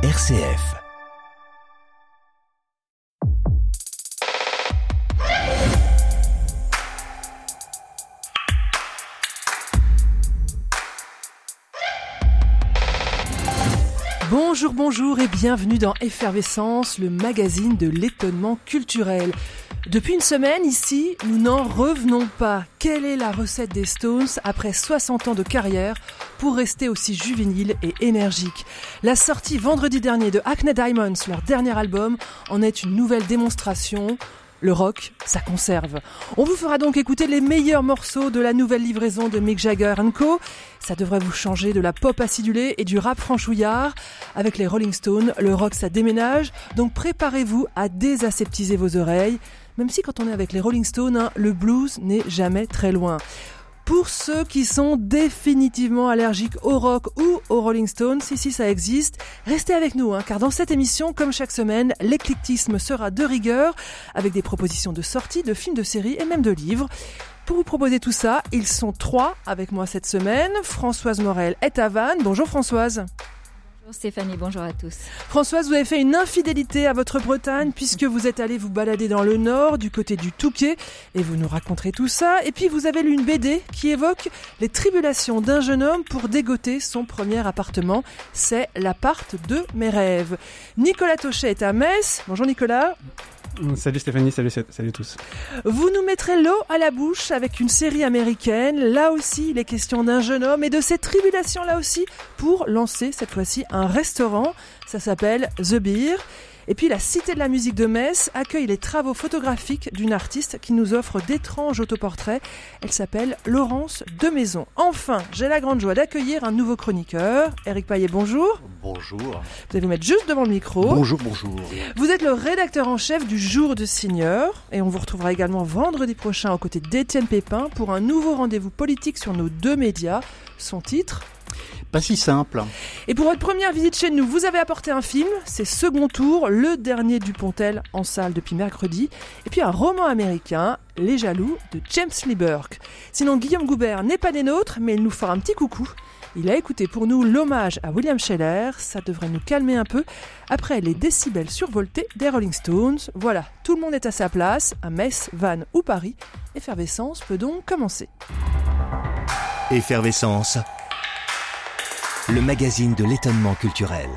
RCF. Bonjour, bonjour et bienvenue dans Effervescence, le magazine de l'étonnement culturel. Depuis une semaine, ici, nous n'en revenons pas. Quelle est la recette des Stones après 60 ans de carrière pour rester aussi juvénile et énergique La sortie vendredi dernier de Acne Diamonds, leur dernier album, en est une nouvelle démonstration. Le rock, ça conserve. On vous fera donc écouter les meilleurs morceaux de la nouvelle livraison de Mick Jagger Co. Ça devrait vous changer de la pop acidulée et du rap franchouillard. Avec les Rolling Stones, le rock ça déménage, donc préparez-vous à désaseptiser vos oreilles. Même si quand on est avec les Rolling Stones, hein, le blues n'est jamais très loin. Pour ceux qui sont définitivement allergiques au rock ou aux Rolling Stones, si si ça existe, restez avec nous, hein, car dans cette émission, comme chaque semaine, l'éclectisme sera de rigueur, avec des propositions de sorties, de films, de séries et même de livres. Pour vous proposer tout ça, ils sont trois avec moi cette semaine. Françoise Morel est à Vannes. Bonjour Françoise. Bonjour Stéphanie, bonjour à tous. Françoise, vous avez fait une infidélité à votre Bretagne puisque vous êtes allée vous balader dans le nord, du côté du Touquet, et vous nous raconterez tout ça. Et puis vous avez lu une BD qui évoque les tribulations d'un jeune homme pour dégoter son premier appartement. C'est l'appart de mes rêves. Nicolas Tochet est à Metz. Bonjour Nicolas. Salut Stéphanie, salut, salut tous. Vous nous mettrez l'eau à la bouche avec une série américaine. Là aussi, les questions d'un jeune homme et de ses tribulations là aussi pour lancer cette fois-ci un restaurant. Ça s'appelle The Beer. Et puis la Cité de la musique de Metz accueille les travaux photographiques d'une artiste qui nous offre d'étranges autoportraits. Elle s'appelle Laurence de Maison. Enfin, j'ai la grande joie d'accueillir un nouveau chroniqueur. Eric Paillet, bonjour. Bonjour. Vous allez vous mettre juste devant le micro. Bonjour, bonjour. Vous êtes le rédacteur en chef du Jour de Seigneur et on vous retrouvera également vendredi prochain aux côtés d'Étienne Pépin pour un nouveau rendez-vous politique sur nos deux médias. Son titre pas si simple. Et pour votre première visite chez nous, vous avez apporté un film, c'est Second Tour, le dernier du Pontel en salle depuis mercredi, et puis un roman américain, Les Jaloux, de James Lee Burke. Sinon, Guillaume Goubert n'est pas des nôtres, mais il nous fera un petit coucou. Il a écouté pour nous l'hommage à William Scheller, ça devrait nous calmer un peu, après les décibels survoltés des Rolling Stones. Voilà, tout le monde est à sa place, à Metz, Vannes ou Paris. Effervescence peut donc commencer. Effervescence le magazine de l'étonnement culturel.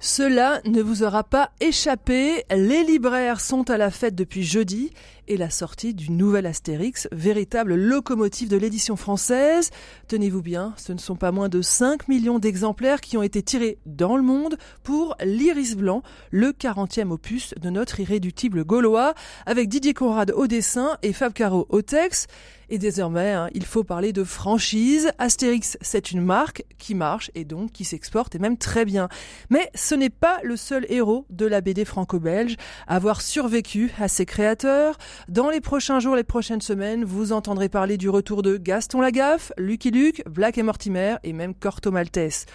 Cela ne vous aura pas échappé, les libraires sont à la fête depuis jeudi et la sortie du nouvel Astérix, véritable locomotive de l'édition française. Tenez-vous bien, ce ne sont pas moins de 5 millions d'exemplaires qui ont été tirés dans le monde pour l'Iris Blanc, le 40e opus de notre irréductible gaulois, avec Didier Conrad au dessin et Fab Caro au texte. Et désormais, hein, il faut parler de franchise. Astérix, c'est une marque qui marche et donc qui s'exporte et même très bien. Mais ce n'est pas le seul héros de la BD franco-belge à avoir survécu à ses créateurs. Dans les prochains jours, les prochaines semaines, vous entendrez parler du retour de Gaston Lagaffe, Lucky Luke, Black et Mortimer et même Corto Maltese.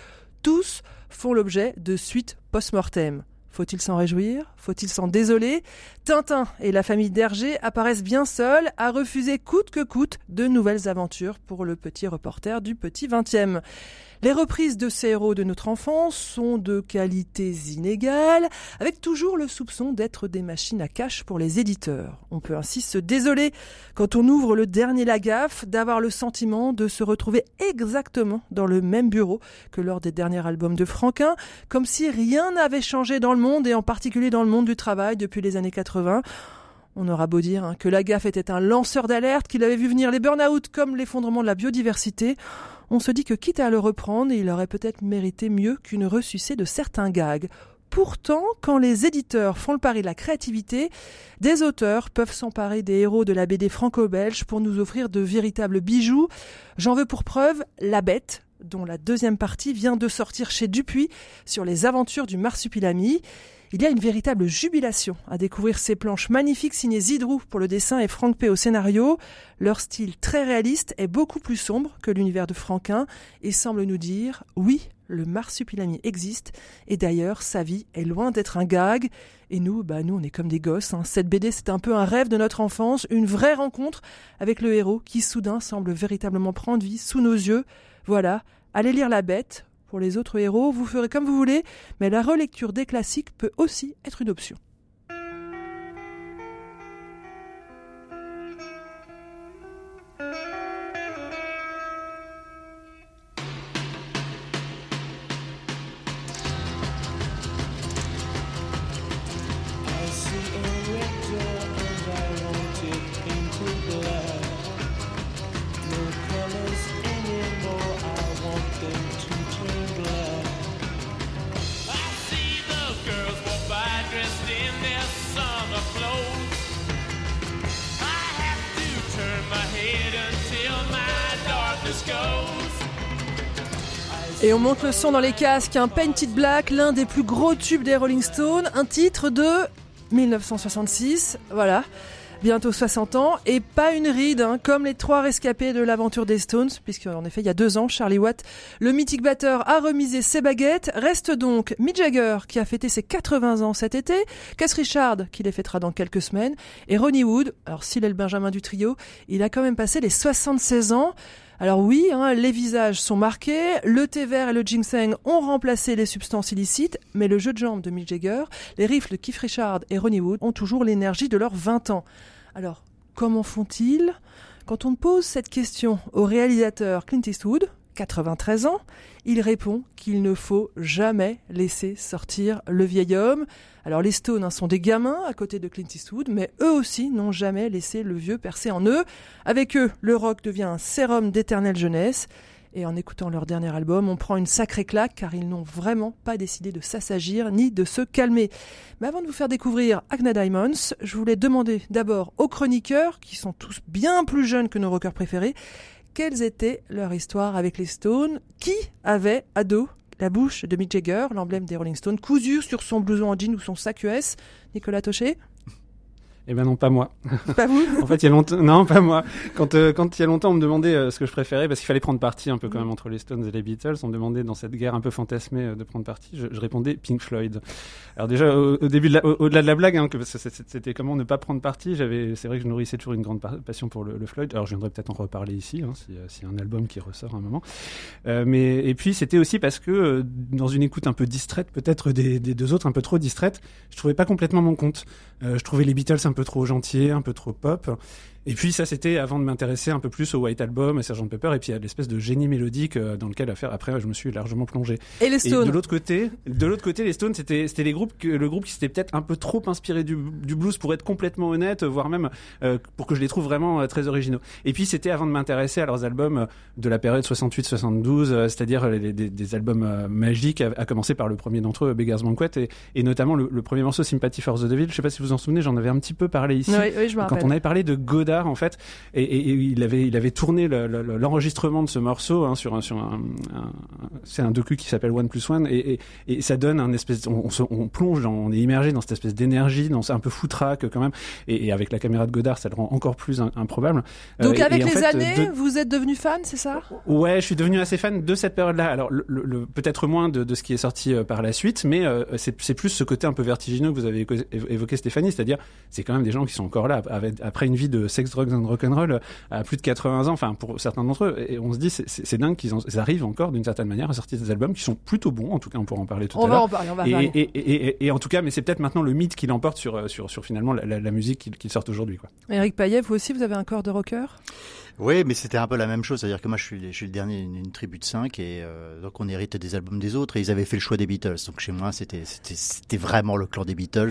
Tous font l'objet de suites post-mortem. Faut-il s'en réjouir? Faut-il s'en désoler? Tintin et la famille d'Hergé apparaissent bien seuls à refuser coûte que coûte de nouvelles aventures pour le petit reporter du petit 20e. Les reprises de ces héros de notre enfance sont de qualités inégales, avec toujours le soupçon d'être des machines à cash pour les éditeurs. On peut ainsi se désoler, quand on ouvre le dernier Lagaffe, d'avoir le sentiment de se retrouver exactement dans le même bureau que lors des derniers albums de Franquin, comme si rien n'avait changé dans le monde et en particulier dans le monde du travail depuis les années 80. On aura beau dire hein, que Lagaffe était un lanceur d'alerte, qu'il avait vu venir les burn-out comme l'effondrement de la biodiversité on se dit que quitte à le reprendre, il aurait peut-être mérité mieux qu'une ressucée de certains gags. Pourtant, quand les éditeurs font le pari de la créativité, des auteurs peuvent s'emparer des héros de la BD franco-belge pour nous offrir de véritables bijoux. J'en veux pour preuve La Bête, dont la deuxième partie vient de sortir chez Dupuis sur les aventures du marsupilami. Il y a une véritable jubilation à découvrir ces planches magnifiques signées Zidrou pour le dessin et Franck P au scénario. Leur style très réaliste est beaucoup plus sombre que l'univers de Franquin et semble nous dire oui, le marsupilami existe et d'ailleurs sa vie est loin d'être un gag. Et nous, bah nous on est comme des gosses. Hein. Cette BD c'est un peu un rêve de notre enfance, une vraie rencontre avec le héros qui soudain semble véritablement prendre vie sous nos yeux. Voilà, allez lire La Bête pour les autres héros, vous ferez comme vous voulez, mais la relecture des classiques peut aussi être une option. Et on monte le son dans les casques, un Painted Black, l'un des plus gros tubes des Rolling Stones, un titre de 1966, voilà, bientôt 60 ans, et pas une ride, hein, comme les trois rescapés de l'aventure des Stones, puisque en effet il y a deux ans, Charlie Watt, le mythique batteur, a remisé ses baguettes, reste donc Mick Jagger, qui a fêté ses 80 ans cet été, Cass Richard, qui les fêtera dans quelques semaines, et Ronnie Wood, alors s'il est le Benjamin du trio, il a quand même passé les 76 ans, alors oui, hein, les visages sont marqués, le thé vert et le ginseng ont remplacé les substances illicites, mais le jeu de jambes de Mick Jagger, les riffs de Keith Richard et Ronnie Wood ont toujours l'énergie de leurs 20 ans. Alors, comment font-ils? Quand on pose cette question au réalisateur Clint Eastwood, 93 ans, il répond qu'il ne faut jamais laisser sortir le vieil homme. Alors les Stones hein, sont des gamins à côté de Clint Eastwood, mais eux aussi n'ont jamais laissé le vieux percer en eux. Avec eux, le rock devient un sérum d'éternelle jeunesse. Et en écoutant leur dernier album, on prend une sacrée claque car ils n'ont vraiment pas décidé de s'assagir ni de se calmer. Mais avant de vous faire découvrir Agna Diamonds, je voulais demander d'abord aux chroniqueurs, qui sont tous bien plus jeunes que nos rockers préférés, quelles étaient leurs histoires avec les Stones? Qui avait, ado, la bouche de Mick Jagger, l'emblème des Rolling Stones, cousu sur son blouson en jean ou son sac US Nicolas Tochet eh ben non, pas moi. Pas vous En fait, il y a longtemps, non, pas moi. Quand euh, quand il y a longtemps, on me demandait euh, ce que je préférais parce qu'il fallait prendre parti un peu quand même entre les Stones et les Beatles. On me demandait dans cette guerre un peu fantasmée euh, de prendre parti. Je, je, répondais Pink Floyd. Alors déjà au, au début, au-delà de la blague, hein, que c'était comment ne pas prendre parti. J'avais, c'est vrai que je nourrissais toujours une grande passion pour le, le Floyd. Alors je viendrai peut-être en reparler ici, hein, s'il si y a un album qui ressort un moment. Mais et puis c'était aussi parce que dans une écoute un peu distraite, peut-être des, des, deux autres un peu trop distraite, je trouvais pas complètement mon compte. je trouvais les Beatles un peu trop gentils un peu trop pop. Et puis ça, c'était avant de m'intéresser un peu plus au White Album, à Sgt Pepper, et puis à l'espèce de génie mélodique euh, dans lequel affaire après je me suis largement plongé. Et les Stones. de l'autre côté, de l'autre côté, les Stones, c'était c'était les groupes que, le groupe qui s'était peut-être un peu trop inspiré du, du, blues pour être complètement honnête, voire même euh, pour que je les trouve vraiment euh, très originaux. Et puis c'était avant de m'intéresser à leurs albums de la période 68-72, euh, c'est-à-dire des, albums magiques, à, à, commencer par le premier d'entre eux, Beggar's Banquet, et, et notamment le, le, premier morceau Sympathy for the Devil. Je sais pas si vous en souvenez, j'en avais un petit peu parlé ici. Oui, oui, je quand on avait parlé de Godard en fait et, et, et, il avait il avait tourné l'enregistrement de ce morceau hein, sur un sur un, un c'est un docu qui s'appelle One Plus One et, et, ça donne un espèce on, on, se, on plonge dans, on est immergé dans cette espèce d'énergie dans un peu foutraque quand même et, avec la caméra de Godard ça le rend encore plus improbable. Donc euh, avec les fait, années de... vous êtes devenu fan c'est ça? Ouais je suis devenu assez fan de cette période là alors le, peut-être moins de, de, ce qui est sorti euh, par la suite mais euh, c'est plus ce côté un peu vertigineux que vous avez évoqué Stéphanie c'est-à-dire c'est quand même des gens qui sont encore là après une vie de sex drugs and rock'n'roll à plus de 80 ans, enfin pour certains d'entre eux, et on se dit c'est dingue qu'ils arrivent encore d'une certaine manière à sortir des albums qui sont plutôt bons. En tout cas, on pourra en parler tout on à l'heure. On va en parler, on va et, parler. Et, et, et, en tout cas, mais c'est peut-être maintenant le mythe qui l'emporte sur, sur, sur finalement la, la, la musique qu'ils qu sortent aujourd'hui. Eric Payet, vous aussi, vous avez un corps de rocker? Oui, mais c'était un peu la même chose. C'est-à-dire que moi, je suis, je suis le dernier d'une une tribu de cinq et euh, donc on hérite des albums des autres et ils avaient fait le choix des Beatles. Donc chez moi, c'était c'était vraiment le clan des Beatles.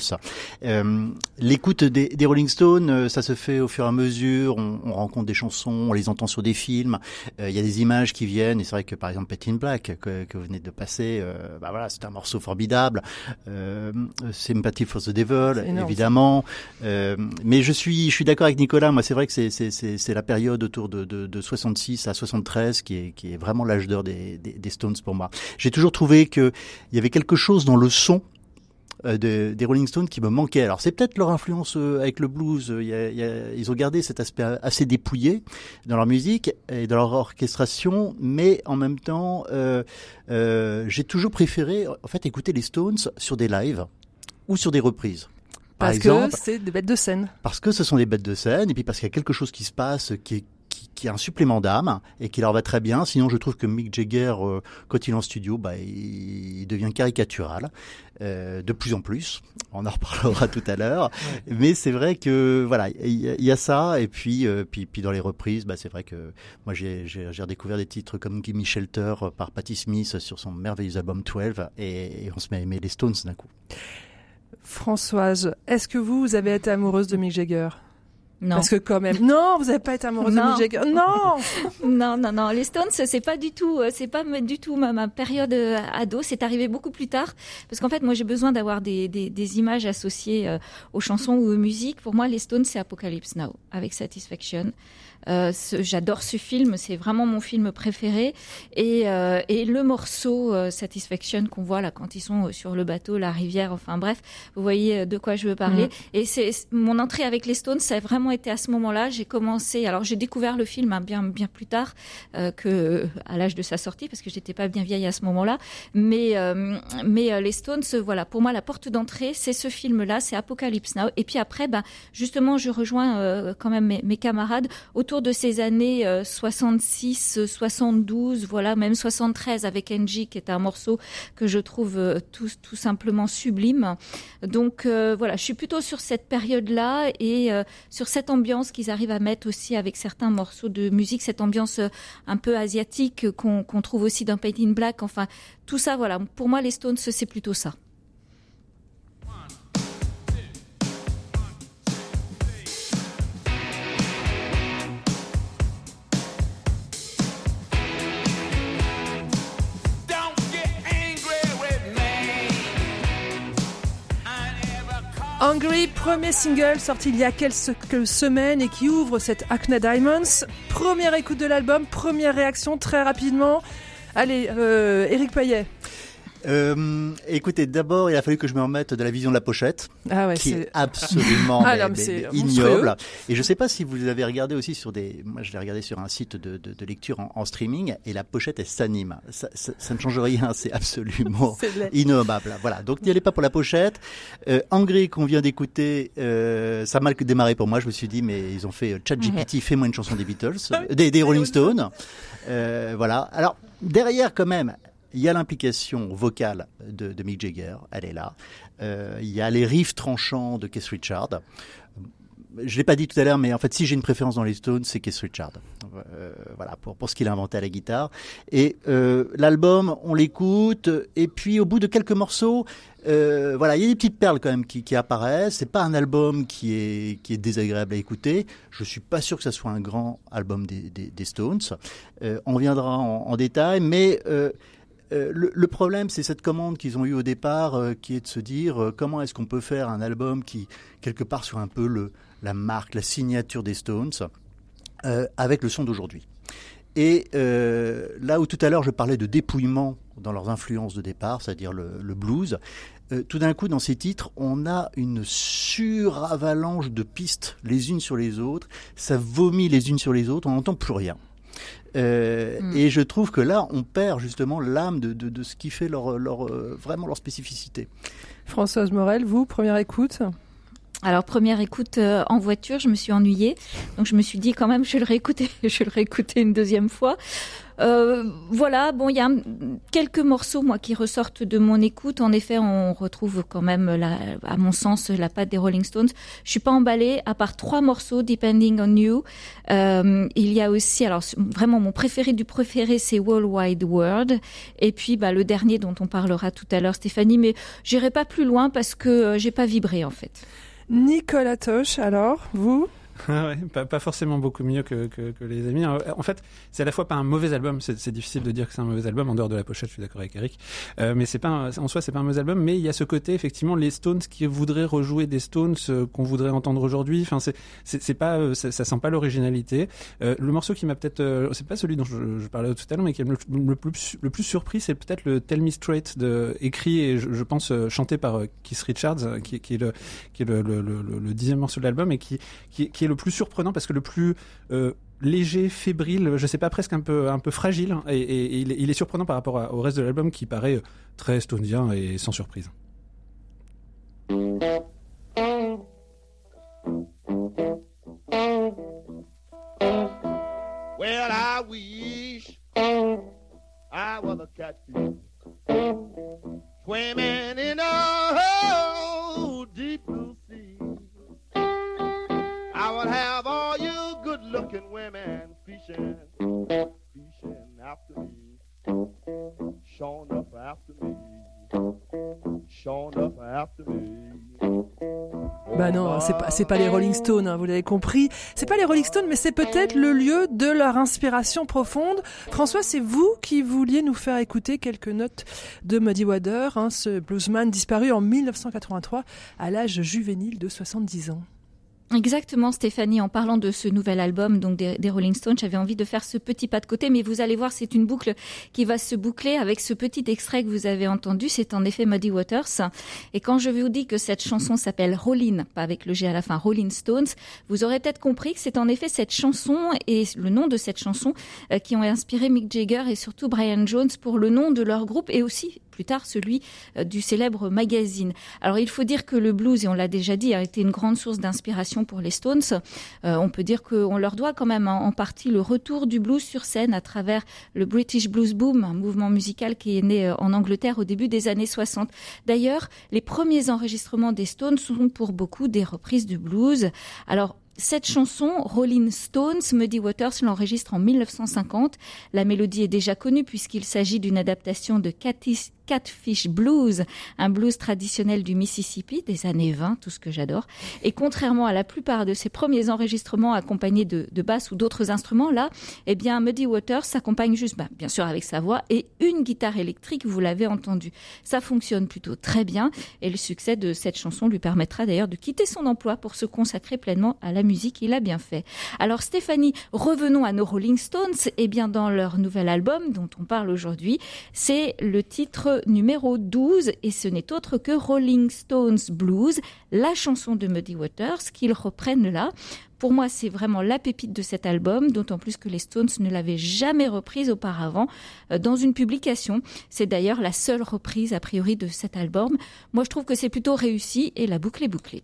Euh, L'écoute des, des, Rolling Stones, euh, ça se fait au fur et à mesure. On, on rencontre des chansons, on les entend sur des films. Euh, Il y a des images qui viennent. Et c'est vrai que par exemple, Petty in Black que, que vous venez de passer, euh, bah voilà, c'est un morceau formidable. Euh, Sympathy for the Devil, évidemment. mais je suis je suis d'accord avec Nicolas. Moi, c'est vrai que c'est c'est la période autour de, de, de, 66 à 73 qui est, qui est vraiment l'âge d'or des, des, des, Stones pour moi. J'ai toujours trouvé qu'il y avait quelque chose dans le son euh, de, des Rolling Stones qui me manquait. Alors c'est peut-être leur influence euh, avec le blues. Il y a, il y a, ils ont gardé cet aspect assez dépouillé dans leur musique et dans leur orchestration, mais en même temps, euh, euh, j'ai toujours préféré en fait écouter les Stones sur des lives ou sur des reprises. Par parce exemple, que c'est des bêtes de scène. Parce que ce sont des bêtes de scène, et puis parce qu'il y a quelque chose qui se passe qui est qui, qui, a un supplément d'âme et qui leur va très bien. Sinon, je trouve que Mick Jagger, euh, quand il est en studio, bah, il, devient caricatural euh, de plus en plus. On en reparlera tout à l'heure. Mais c'est vrai que voilà, il y, a ça. Et puis, euh, puis, puis dans les reprises, bah, c'est vrai que moi j'ai redécouvert des titres comme Gimme Shelter par Patti Smith sur son merveilleux album 12 et, et on se met à aimer les Stones d'un coup. Françoise, est-ce que vous, vous avez été amoureuse de Mick Jagger? Non. Parce que quand même, non, vous n'avez pas été amoureuse de Mick Jagger. Non. non, non, non. Les Stones, c'est pas du tout, euh, c'est pas du tout ma, ma période euh, ado. C'est arrivé beaucoup plus tard, parce qu'en fait, moi, j'ai besoin d'avoir des, des, des, images associées euh, aux chansons ou aux musiques. Pour moi, les Stones, c'est Apocalypse Now, avec Satisfaction. Euh, J'adore ce film, c'est vraiment mon film préféré. Et, euh, et le morceau euh, Satisfaction qu'on voit là quand ils sont sur le bateau, la rivière, enfin bref, vous voyez de quoi je veux parler. Mm. Et c'est mon entrée avec les Stones, ça a vraiment été à ce moment-là. J'ai commencé, alors j'ai découvert le film hein, bien bien plus tard euh, que à l'âge de sa sortie parce que j'étais pas bien vieille à ce moment-là. Mais mais les Stones, voilà, pour moi la porte d'entrée, c'est ce film-là, c'est Apocalypse Now. Et puis après, bah justement, je rejoins quand même mes, mes camarades autour de ces années 66, euh, 72, euh, voilà, même 73 avec Engie, qui est un morceau que je trouve euh, tout, tout simplement sublime. Donc voilà, je suis plutôt sur cette période-là et sur cette ambiance qu'ils arrivent à mettre aussi avec certains morceaux de musique, cette ambiance un peu asiatique qu'on trouve aussi dans Painting Black. Enfin, tout ça, voilà, pour moi, les Stones, c'est plutôt ça. Hungry, premier single sorti il y a quelques semaines et qui ouvre cette Acne Diamonds. Première écoute de l'album, première réaction très rapidement. Allez, euh, Eric Payet. Euh, écoutez, d'abord, il a fallu que je me remette de la vision de la pochette, ah qui est, absolument ah, ignoble. Et je ne sais pas si vous avez regardé aussi sur des. Moi, je l'ai regardé sur un site de, de, de lecture en, en, streaming, et la pochette elle s'anime. Ça, ça, ça, ne change rien, c'est absolument innommable. Voilà. Donc, n'y allez pas pour la pochette. Euh, Angry qu'on vient d'écouter, euh, ça a mal démarré pour moi. Je me suis dit, mais ils ont fait euh, ChatGPT, fais-moi une chanson des Beatles, ah des, des Rolling Stones. Euh, voilà. Alors derrière, quand même, il y a l'implication vocale de, Mick Jagger, elle est là. Euh, il y a les riffs tranchants de Keith Richard. Je l'ai pas dit tout à l'heure, mais en fait, si j'ai une préférence dans les Stones, c'est Keith Richard. Euh, voilà, pour, pour ce qu'il a inventé à la guitare. Et euh, l'album, on l'écoute, et puis au bout de quelques morceaux, voilà, il y a des petites perles quand même qui, qui apparaissent. C'est pas un album qui est qui est désagréable à écouter. Je suis pas sûr que ça soit un grand album des, Stones. On viendra en, détail, mais euh, le, problème, c'est cette commande qu'ils ont eue au départ, euh, qui est de se dire euh, comment est-ce qu'on peut faire un album qui, quelque part, soit un peu le, la marque, la signature des Stones, avec le son d'aujourd'hui. Et là où tout à l'heure je parlais de dépouillement dans leurs influences de départ, c'est-à-dire le, le, blues, tout d'un coup dans ces titres, on a une suravalanche de pistes les unes sur les autres, ça vomit les unes sur les autres, on n'entend plus rien. Euh, mm. Et je trouve que là, on perd justement l'âme de, de, de, ce qui fait leur, leur, euh, vraiment leur spécificité. Françoise Morel, vous, première écoute? Alors première écoute euh, en voiture, je me suis ennuyée, donc je me suis dit quand même je le réécouter, je le réécouter une deuxième fois. Euh, voilà, bon, il y a quelques morceaux moi qui ressortent de mon écoute. En effet, on retrouve quand même, la, à mon sens, la patte des Rolling Stones. Je suis pas emballée, à part trois morceaux, Depending on You. Euh, il y a aussi, alors vraiment mon préféré du préféré, c'est Worldwide World. Et puis bah, le dernier dont on parlera tout à l'heure, Stéphanie. Mais j'irai pas plus loin parce que euh, j'ai pas vibré en fait. Nicolas Toche, alors vous? Ah ouais, pas, forcément beaucoup mieux que, que, que, les amis. En fait, c'est à la fois pas un mauvais album. C'est difficile de dire que c'est un mauvais album en dehors de la pochette. Je suis d'accord avec Eric. Euh, mais c'est pas en soi, c'est pas un mauvais album. Mais il y a ce côté effectivement les Stones qui voudraient rejouer des Stones euh, qu'on voudrait entendre aujourd'hui. Enfin, c'est pas euh, ça, sent pas l'originalité. Euh, le morceau qui m'a peut-être euh, c'est pas celui dont je, je, parlais tout à l'heure, mais qui est le, plus le plus surpris, c'est peut-être le Tell Me Straight de écrit et je, pense chanté par Keith Richards, qui, qui est le qui est le, le, le dixième morceau de l'album et qui, qui est le plus surprenant parce que le plus euh, léger, fébrile, je sais pas, presque un peu, un peu fragile. Hein, et, il, est, surprenant par rapport au reste de l'album qui paraît euh, très estonien et sans surprise. Women fishing, fishing after me, showing up after me. Bah non, c'est pas, pas les Rolling Stones, hein, vous l'avez compris. C'est pas les Rolling Stones, mais c'est peut-être le lieu de leur inspiration profonde. François, c'est vous qui vouliez nous faire écouter quelques notes de Muddy Water, hein, ce bluesman disparu en 1983 à l'âge juvénile de 70 ans. Exactement, Stéphanie. En parlant de ce nouvel album, donc des, Rolling Stones, j'avais envie de faire ce petit pas de côté, mais vous allez voir, c'est une boucle qui va se boucler avec ce petit extrait que vous avez entendu. C'est en effet Muddy Waters. Et quand je vous dis que cette chanson s'appelle Rolling, pas avec le G à la fin, Rolling Stones, vous aurez peut-être compris que c'est en effet cette chanson et le nom de cette chanson euh, qui ont inspiré Mick Jagger et surtout Brian Jones pour le nom de leur groupe et aussi plus tard celui euh, du célèbre magazine. Alors il faut dire que le blues, et on l'a déjà dit, a été une grande source d'inspiration pour les Stones. Euh, on peut dire qu'on leur doit quand même en, partie le retour du blues sur scène à travers le British Blues Boom, un mouvement musical qui est né euh, en Angleterre au début des années 60. D'ailleurs, les premiers enregistrements des Stones sont pour beaucoup des reprises de blues. Alors cette chanson, Rolling Stones, Muddy Waters l'enregistre en 1950. La mélodie est déjà connue puisqu'il s'agit d'une adaptation de Cathy Catfish Blues, un blues traditionnel du Mississippi des années 20, tout ce que j'adore. Et contrairement à la plupart de ses premiers enregistrements accompagnés de, de basses ou d'autres instruments, là, eh bien, Muddy Waters s'accompagne juste, bah, bien sûr, avec sa voix et une guitare électrique, vous l'avez entendu. Ça fonctionne plutôt très bien et le succès de cette chanson lui permettra d'ailleurs de quitter son emploi pour se consacrer pleinement à la musique. Il a bien fait. Alors, Stéphanie, revenons à nos Rolling Stones. Eh bien, dans leur nouvel album dont on parle aujourd'hui, c'est le titre numéro 12 et ce n'est autre que Rolling Stones Blues, la chanson de Muddy Waters qu'ils reprennent là. Pour moi, c'est vraiment la pépite de cet album, d'autant plus que les Stones ne l'avaient jamais reprise auparavant euh, dans une publication. C'est d'ailleurs la seule reprise a priori de cet album. Moi, je trouve que c'est plutôt réussi et la boucle est bouclée.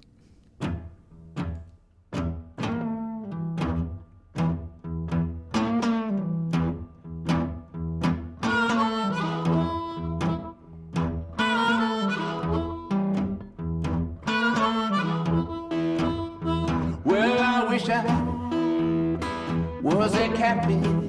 Catfish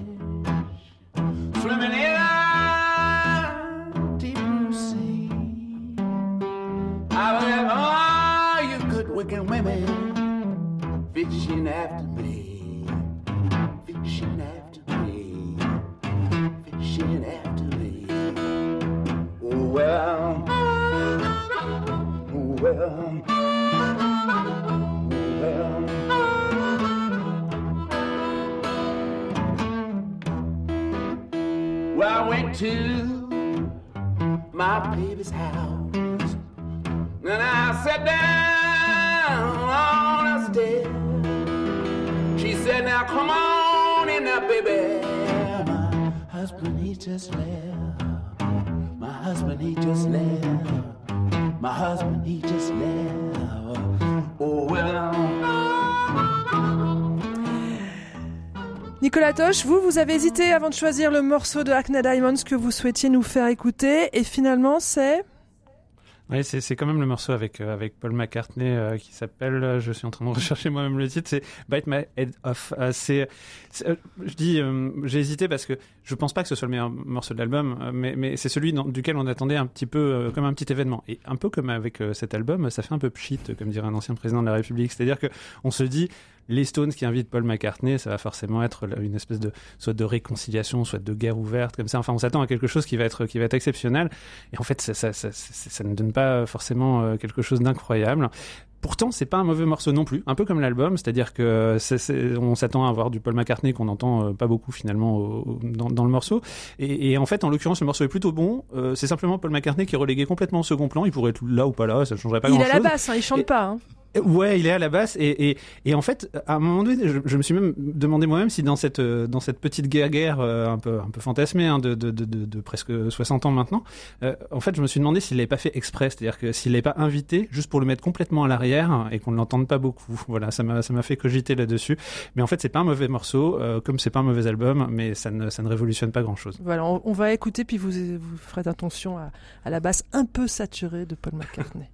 Nicolas Toche, vous, vous avez hésité avant de choisir le morceau de Hackney Diamonds que vous souhaitiez nous faire écouter, et finalement c'est oui, c'est quand même le morceau avec euh, avec Paul McCartney euh, qui s'appelle, euh, je suis en train de rechercher moi-même le titre, c'est Bite My Head Off. c'est, je dis, j'ai hésité parce que je pense pas que ce soit le meilleur morceau de l'album, mais mais c'est celui duquel on attendait un petit peu comme un petit événement. Et un peu comme avec cet album, ça fait un peu pchit, comme dirait un ancien président de la République. C'est-à-dire que on se dit, les Stones qui invitent Paul McCartney, ça va forcément être une espèce de soit de réconciliation, soit de guerre ouverte, comme ça. Enfin, on s'attend à quelque chose qui va être qui va être exceptionnel. Et en fait, ça, ça, ça, ça ne donne pas forcément euh, quelque chose d'incroyable. Pourtant, c'est pas un mauvais morceau non plus, un peu comme l'album, c'est-à-dire que on s'attend à avoir du Paul McCartney qu'on n'entend euh, pas beaucoup finalement dans, le morceau. Et, en fait, en l'occurrence, le morceau est plutôt bon. Euh, c'est simplement Paul McCartney qui est relégué complètement au second plan. Il pourrait être là ou pas là, ça changerait pas grand-chose. Il a la basse, hein, il chante pas. Hein. Ouais, il est à la basse et, et, et en fait, à un moment donné, je, je me suis même demandé moi-même si dans cette euh, dans cette petite guerre euh, un peu un peu fantasmée hein, de, de, de, de, de presque 60 ans maintenant, euh, en fait, je me suis demandé s'il l'avait pas fait exprès, c'est-à-dire que s'il l'avait pas invité juste pour le mettre complètement à l'arrière et qu'on ne l'entende pas beaucoup. Voilà, ça m'a ça m'a fait cogiter là-dessus. Mais en fait, c'est pas un mauvais morceau, euh, comme c'est pas un mauvais album, mais ça ne ça ne révolutionne pas grand-chose. Voilà, on, on va écouter puis vous vous ferez attention à, à la basse un peu saturée de Paul McCartney.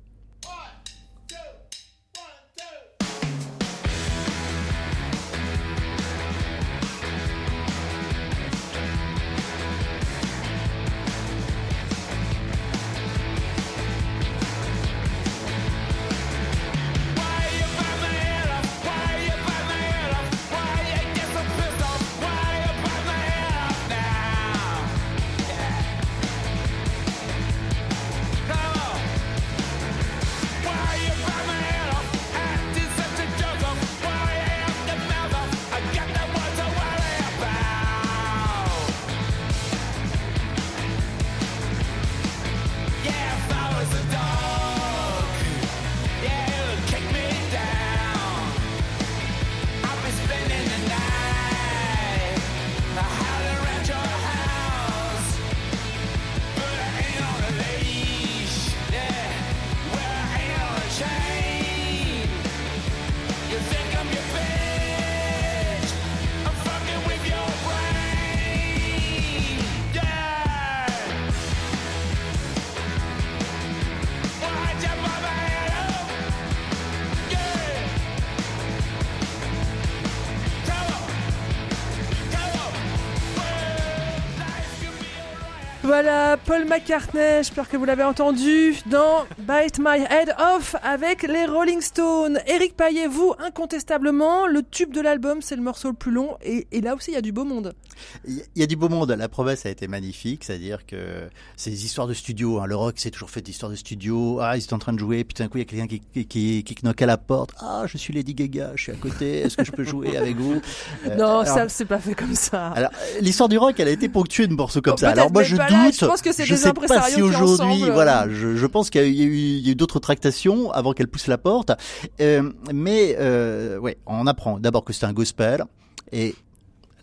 Paul McCartney, j'espère que vous l'avez entendu, dans Bite My Head Off avec les Rolling Stones. Eric Paillet, vous, incontestablement, le tube de l'album, c'est le morceau le plus long, et, et là aussi, il y a du beau monde. Il y a du beau monde. La promesse a été magnifique, c'est-à-dire que des histoires de studio. Hein. Le rock, c'est toujours fait d'histoires de studio. Ah, ils sont en train de jouer, puis tout d'un coup, il y a quelqu'un qui, qui, qui, qui knock à la porte. Ah, je suis Lady Gaga, je suis à côté. Est-ce que je peux jouer avec vous? Euh, Non, alors- ça, c'est pas fait comme ça. Alors, l'histoire du rock, elle a été ponctuée de morceaux comme Bon, ça. Alors moi, je doute. là. Je pense que c'est je des sais pas si aujourd'hui, euh, voilà, je, je pense qu'il y a eu, eu d'autres tractations avant qu'elle pousse la porte. Euh, mais euh, ouais, on apprend d'abord que c'est un gospel et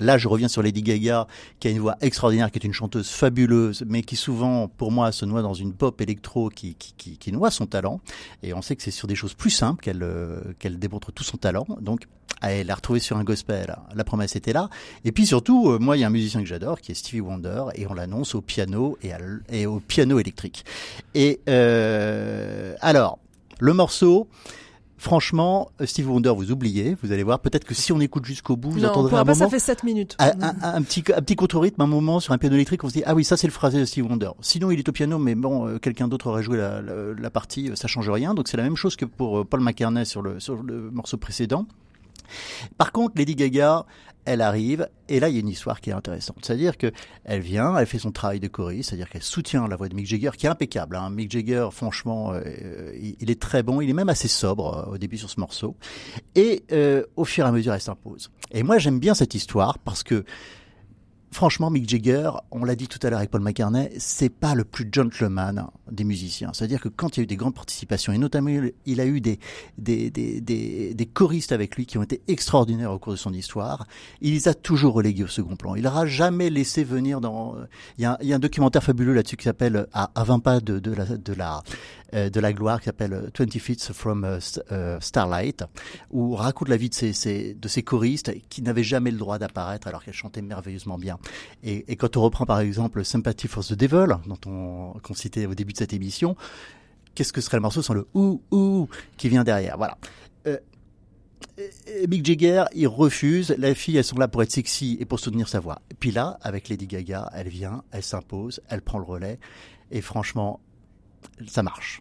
Là, je reviens sur Lady Gaga, qui a une voix extraordinaire, qui est une chanteuse fabuleuse, mais qui souvent, pour moi, se noie dans une pop électro qui, qui, qui, noie son talent. Et on sait que c'est sur des choses plus simples qu'elle euh, qu'elle démontre tout son talent. Donc, elle l'a retrouvé sur un gospel. La promesse était là. Et puis surtout, euh, moi, il y a un musicien que j'adore, qui est Stevie Wonder, et on l'annonce au piano et au piano électrique. Et euh, alors, le morceau. Franchement, Stevie Wonder, vous oubliez, vous allez voir. Peut-être que si on écoute jusqu'au bout, vous non, entendrez pour un pas, ça fait 7 minutes. un, un- un petit un petit contre-rythme, un moment sur un piano électrique, on se dit ah oui ça c'est le phrasé de Steve Wonder. Sinon il est au piano, mais bon euh, quelqu'un d'autre aurait joué la, la, la partie, euh, ça change rien. Donc c'est la même chose que pour euh, Paul McCartney sur le sur le morceau précédent. Par contre, Lady Gaga, elle arrive, et là, il y a une histoire qui est intéressante. C'est-à-dire que elle vient, elle fait son travail de choriste, c'est-à-dire qu'elle soutient la voix de Mick Jagger, qui est impeccable. Hein. Mick Jagger, franchement, euh, il, est très bon, il est même assez sobre euh, au début sur ce morceau. Et euh, au fur et à mesure, elle s'impose. Et moi, j'aime bien cette histoire parce que Franchement, Mick Jagger, on l'a dit tout à l'heure avec Paul McCartney, c'est pas le plus gentleman des musiciens. C'est-à-dire que quand il y a eu des grandes participations, et notamment il a eu des, des, des, des, des choristes avec lui qui ont été extraordinaires au cours de son histoire, il les a toujours relégués au second plan. Il n'aura jamais laissé venir dans... Il y a, un documentaire fabuleux là-dessus qui s'appelle à, à 20 pas de, la, de la, de la gloire qui s'appelle 20 Feet from euh, St- euh, Starlight, où on raconte la vie de ces, de choristes qui n'avaient jamais le droit d'apparaître alors qu'elles chantaient merveilleusement bien. Et, quand on reprend par exemple Sympathy for the Devil, dont on, qu'on citait au début de cette émission, qu'est-ce que serait le morceau sans le ou ou qui vient derrière? Voilà. Euh, Mick Jagger, il refuse. La fille, elles sont là pour être sexy et pour soutenir sa voix. Puis là, avec Lady Gaga, elle vient, elle s'impose, elle prend le relais. Et franchement, ça marche.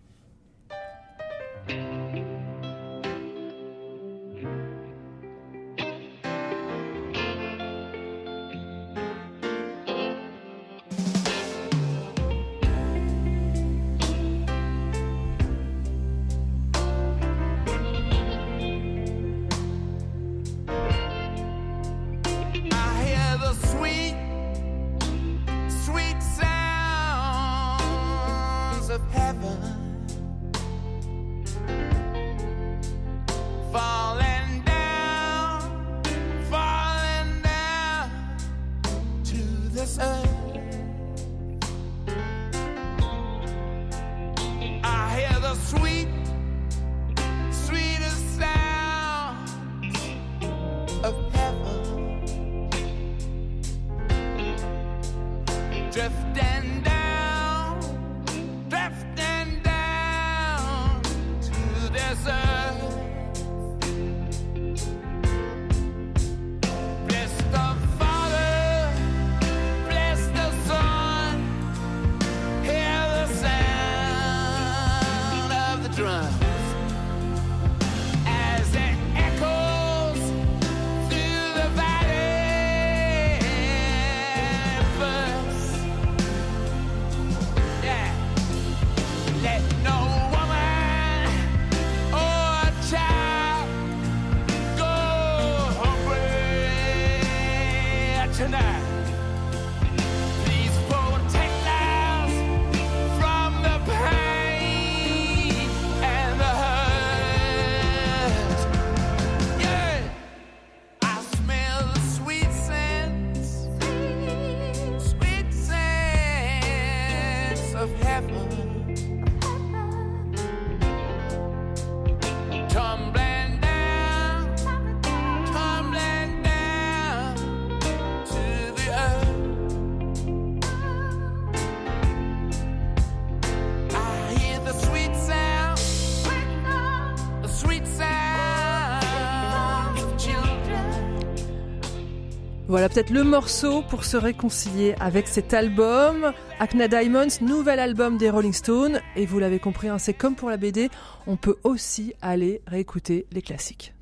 Peut-être le morceau pour se réconcilier avec cet album. Acna Diamonds, nouvel album des Rolling Stones. Et vous l'avez compris, hein, c'est comme pour la BD, on peut aussi aller réécouter les classiques.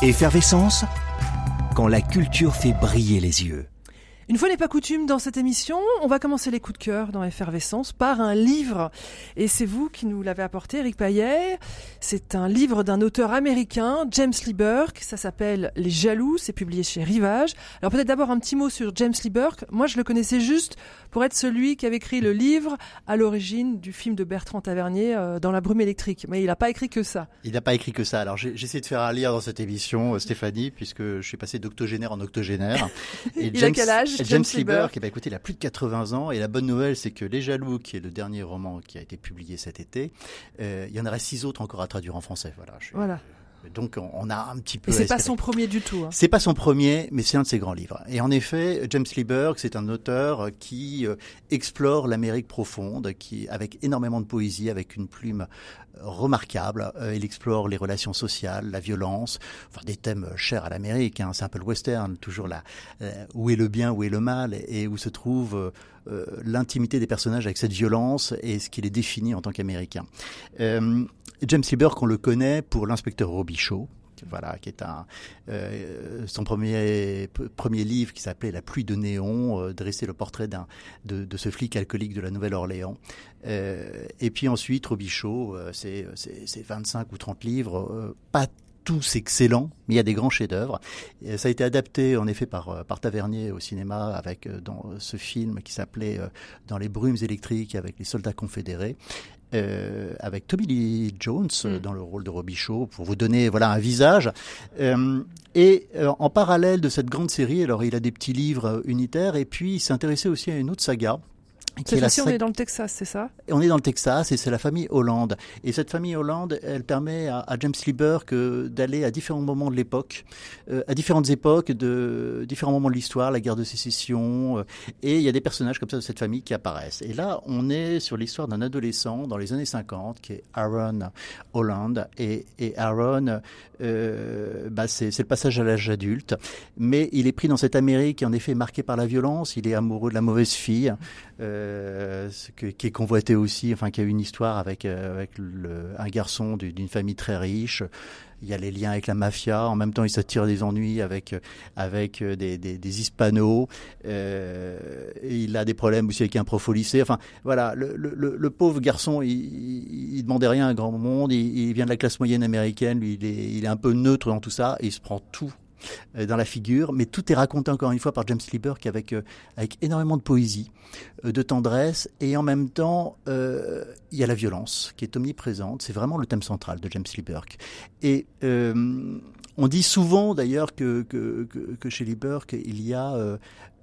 Effervescence quand la culture fait briller les yeux. Une fois n'est pas coutume dans cette émission, on va commencer les coups de cœur dans Effervescence par un livre. Et c'est vous qui nous l'avez apporté, Eric Payet. C'est un livre d'un auteur américain, James Lee Burke. Ça s'appelle Les Jaloux. C'est publié chez Rivage. Alors peut-être d'abord un petit mot sur James Lee Burke. Moi, je le connaissais juste pour être celui qui avait écrit le livre à l'origine du film de Bertrand Tavernier euh, dans la brume électrique. Mais il n'a pas écrit que ça. Il n'a pas écrit que ça. Alors essayé de faire un lire dans cette émission, euh, Stéphanie, puisque je suis passé d'octogénaire en octogénaire. Et Il a quel âge, James, James Burke, eh ben, écoutez, il a plus de 80 ans. Et la bonne nouvelle, c'est que Les Jaloux, qui est le dernier roman qui a été publié cet été, euh, il y en aurait six autres encore à traduire en français. Voilà. je Voilà. Donc on, a un petit peu. Et c'est pas son premier du tout. hein. C'est pas son premier, mais c'est un de ses grands livres. Et en effet, James Lee Burke, c'est un auteur qui euh, explore l'Amérique profonde, qui avec énormément de poésie, avec une plume euh, remarquable. Euh, il explore les relations sociales, la violence, enfin des thèmes chers à l'Amérique. Hein. C'est un peu le western, toujours là. où est le bien, où est le mal, et où se trouve euh, euh, l'intimité des personnages avec cette violence et ce qui les définit en tant qu'Américains. Euh, James Lee Burke, on le connaît pour l'inspecteur Robichaud, voilà, qui est un euh, son premier premier livre qui s'appelait La pluie de néon, euh, dressait le portrait de, de ce flic alcoolique de la Nouvelle-Orléans. Euh, et puis ensuite Robichaud, euh, c'est c'est c'est 25 ou 30 livres, pas tous excellents, mais il y a des grands chefs-d'œuvre. Ça a été adapté en effet par, euh, par Tavernier au cinéma avec euh, dans ce film qui s'appelait euh, Dans les brumes électriques avec les soldats confédérés. Euh, avec Toby Lee Jones euh, Mm. dans le rôle de Robichaud pour vous donner voilà un visage Euh, et euh, en parallèle de cette grande série alors il a des petits livres euh, unitaires et puis il s'est intéressé aussi à une autre saga Cette est fois-ci, on est dans le Texas, c'est ça? On est dans le Texas et c'est la famille Hollande. Et cette famille Hollande, elle permet à, à James Burke euh, d'aller à différents moments de l'époque, euh, à différentes époques de différents moments de l'histoire, la guerre de sécession. euh, et il y a des personnages comme ça de cette famille qui apparaissent. Et là, on est sur l'histoire d'un adolescent dans les années 50 qui est Aaron Holland. Et, et Aaron, euh, bah c'est le passage à l'âge adulte. Mais il est pris dans cette Amérique qui est en effet marquée par la violence. Il est amoureux de la mauvaise fille euh, que- qui est convoité aussi, enfin qui a une histoire avec euh, avec un garçon du- d'une famille très riche. Il y a les liens avec la mafia. En même temps, il s'attire des ennuis avec euh, avec euh, des, des, hispanos. Euh, il a des problèmes aussi avec un prof au lycée. Enfin, voilà, le, pauvre garçon, il, il, demandait rien à grand monde. Il, vient de la classe moyenne américaine. Lui, il est, un peu neutre dans tout ça. Il se prend tout euh, dans la figure, mais tout est raconté encore une fois par James Lee Burke avec euh, avec énormément de poésie, euh, de tendresse, et en même temps euh, il y a la violence qui est omniprésente. C'est vraiment le thème central de James Lee Burke. Et euh, on dit souvent d'ailleurs que, que, que, que chez Lee Burke il y a euh,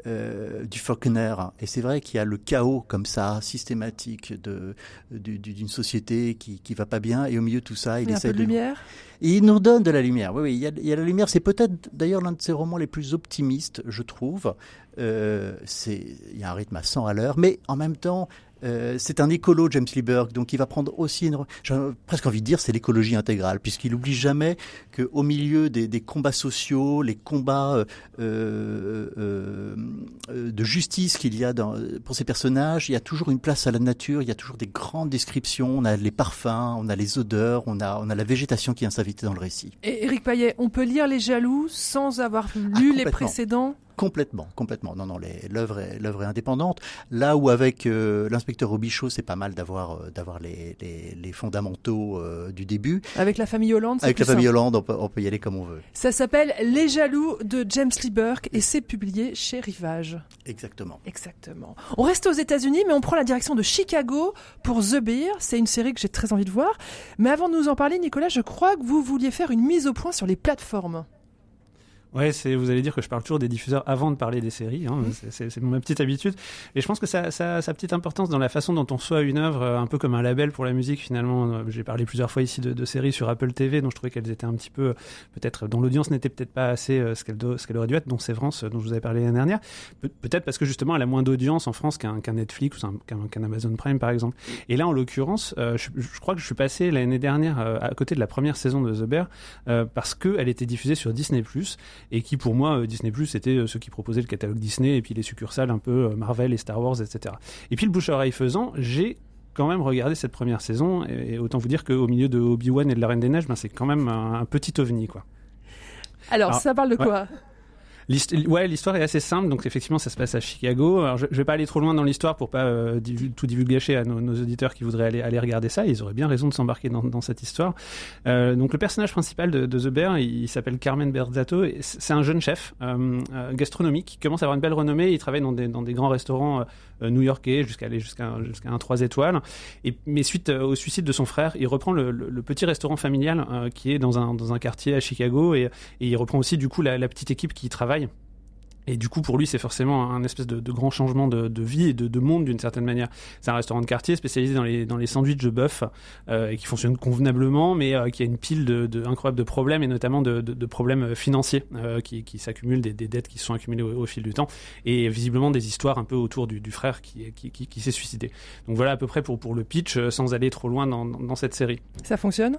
euh, du Faulkner. Et c'est vrai qu'il y a le chaos comme ça, systématique de du- du- d'une société qui qui va pas bien. Et au milieu de tout ça, il Il essaie peu de lumière? et il nous donne de la lumière. Oui, oui, il y a, il y a la lumière. C'est peut-être d'ailleurs l'un de ses romans les plus optimistes, je trouve. Euh, c'est, il y a un rythme à 100 à l'heure, mais en même temps, euh, c'est un écolo, James Lieberg, donc il va prendre aussi une. J'ai presque envie de dire, c'est l'écologie intégrale, puisqu'il n'oublie jamais que au milieu des, des combats sociaux, les combats euh, euh, de justice qu'il y a dans, pour ces personnages, il y a toujours une place à la nature. Il y a toujours des grandes descriptions. On a les parfums, on a les odeurs, on a on a la végétation qui vient s'inviter dans le récit. Et Eric Payet, on peut lire Les Jaloux sans avoir lu les Ah, précédents Complètement, complètement. Non, non, l'œuvre est, est indépendante. Là où avec euh, l'inspecteur Robichaud, c'est pas mal d'avoir euh, d'avoir les, les, les fondamentaux euh, du début. avec la famille Hollande. c'est Avec la famille. Hollande, on peut, on peut y aller comme on veut. Ça s'appelle Les Jaloux de James Lieberg et c'est publié chez Rivage. Exactement. Exactement. On reste aux États-Unis, mais on prend la direction de Chicago pour The Beer. C'est une série que j'ai très envie de voir. Mais avant de nous en parler, Nicolas, je crois que vous vouliez faire une mise au point sur les plateformes. Ouais, c'est, vous allez dire que je parle toujours des diffuseurs avant de parler des séries. Hein, c'est, c'est, ma petite habitude. Et je pense que ça, ça a sa petite importance dans la façon dont on reçoit une œuvre, euh, un peu comme un label pour la musique finalement. Euh, J'ai parlé plusieurs fois ici de, de séries sur Apple TV, dont je trouvais qu'elles étaient un petit peu, euh, peut-être, dont l'audience n'était peut-être pas assez euh, ce qu'elle, qu'elle aurait dû être, dont Sévrance, dont je vous avais parlé l'année dernière. Pe- peut-être parce que justement, elle a moins d'audience en France qu'un, qu'un Netflix ou un- qu'un, qu'un Amazon Prime par exemple. Et là, en l'occurrence, euh, je, je crois que je suis passé l'année dernière euh, à côté de la première saison de The Bear euh, parce qu'elle était diffusée sur Disney+, et qui pour moi, euh, Disney+, c'était euh, ceux qui proposaient le catalogue Disney, et puis les succursales un peu euh, Marvel et Star Wars, etc. Et puis le bouche-oreille faisant, j'ai quand même regardé cette première saison, et, et autant vous dire qu'au milieu de Obi-Wan et de la Reine des Neiges, ben, c'est quand même un, un petit ovni, quoi. Alors, Alors, ça parle de quoi? Ouais, l'histoire est assez simple, donc effectivement, ça se passe à Chicago. Alors, je, je vais pas aller trop loin dans l'histoire pour pas euh, tout divulgacher à nos, auditeurs qui voudraient aller, aller regarder ça. Ils auraient bien raison de s'embarquer dans, cette histoire. Euh, donc, le personnage principal de, The Bear, il, s'appelle Carmen Berzato. C'est un jeune chef euh, gastronomique qui commence à avoir une belle renommée. Il travaille dans des, grands restaurants new-yorkais jusqu'à aller jusqu'à un 3 étoiles. Mais suite au suicide de son frère, il reprend le, petit restaurant familial qui est dans un, dans un quartier à Chicago et, il reprend aussi du coup la, petite équipe qui y Et du coup, pour lui, c'est forcément un espèce de, grand changement de, vie et de, de monde d'une certaine manière. C'est un restaurant de quartier spécialisé dans les, dans les sandwichs de bœuf euh, et qui fonctionne convenablement, mais euh, qui a une pile de, de problèmes et notamment de, problèmes financiers euh, qui, qui s'accumulent, des, des dettes qui se sont accumulées au, fil du temps et visiblement des histoires un peu autour du, frère qui, s'est suicidé. Donc voilà à peu près pour, le pitch, sans aller trop loin dans cette série. Ça fonctionne?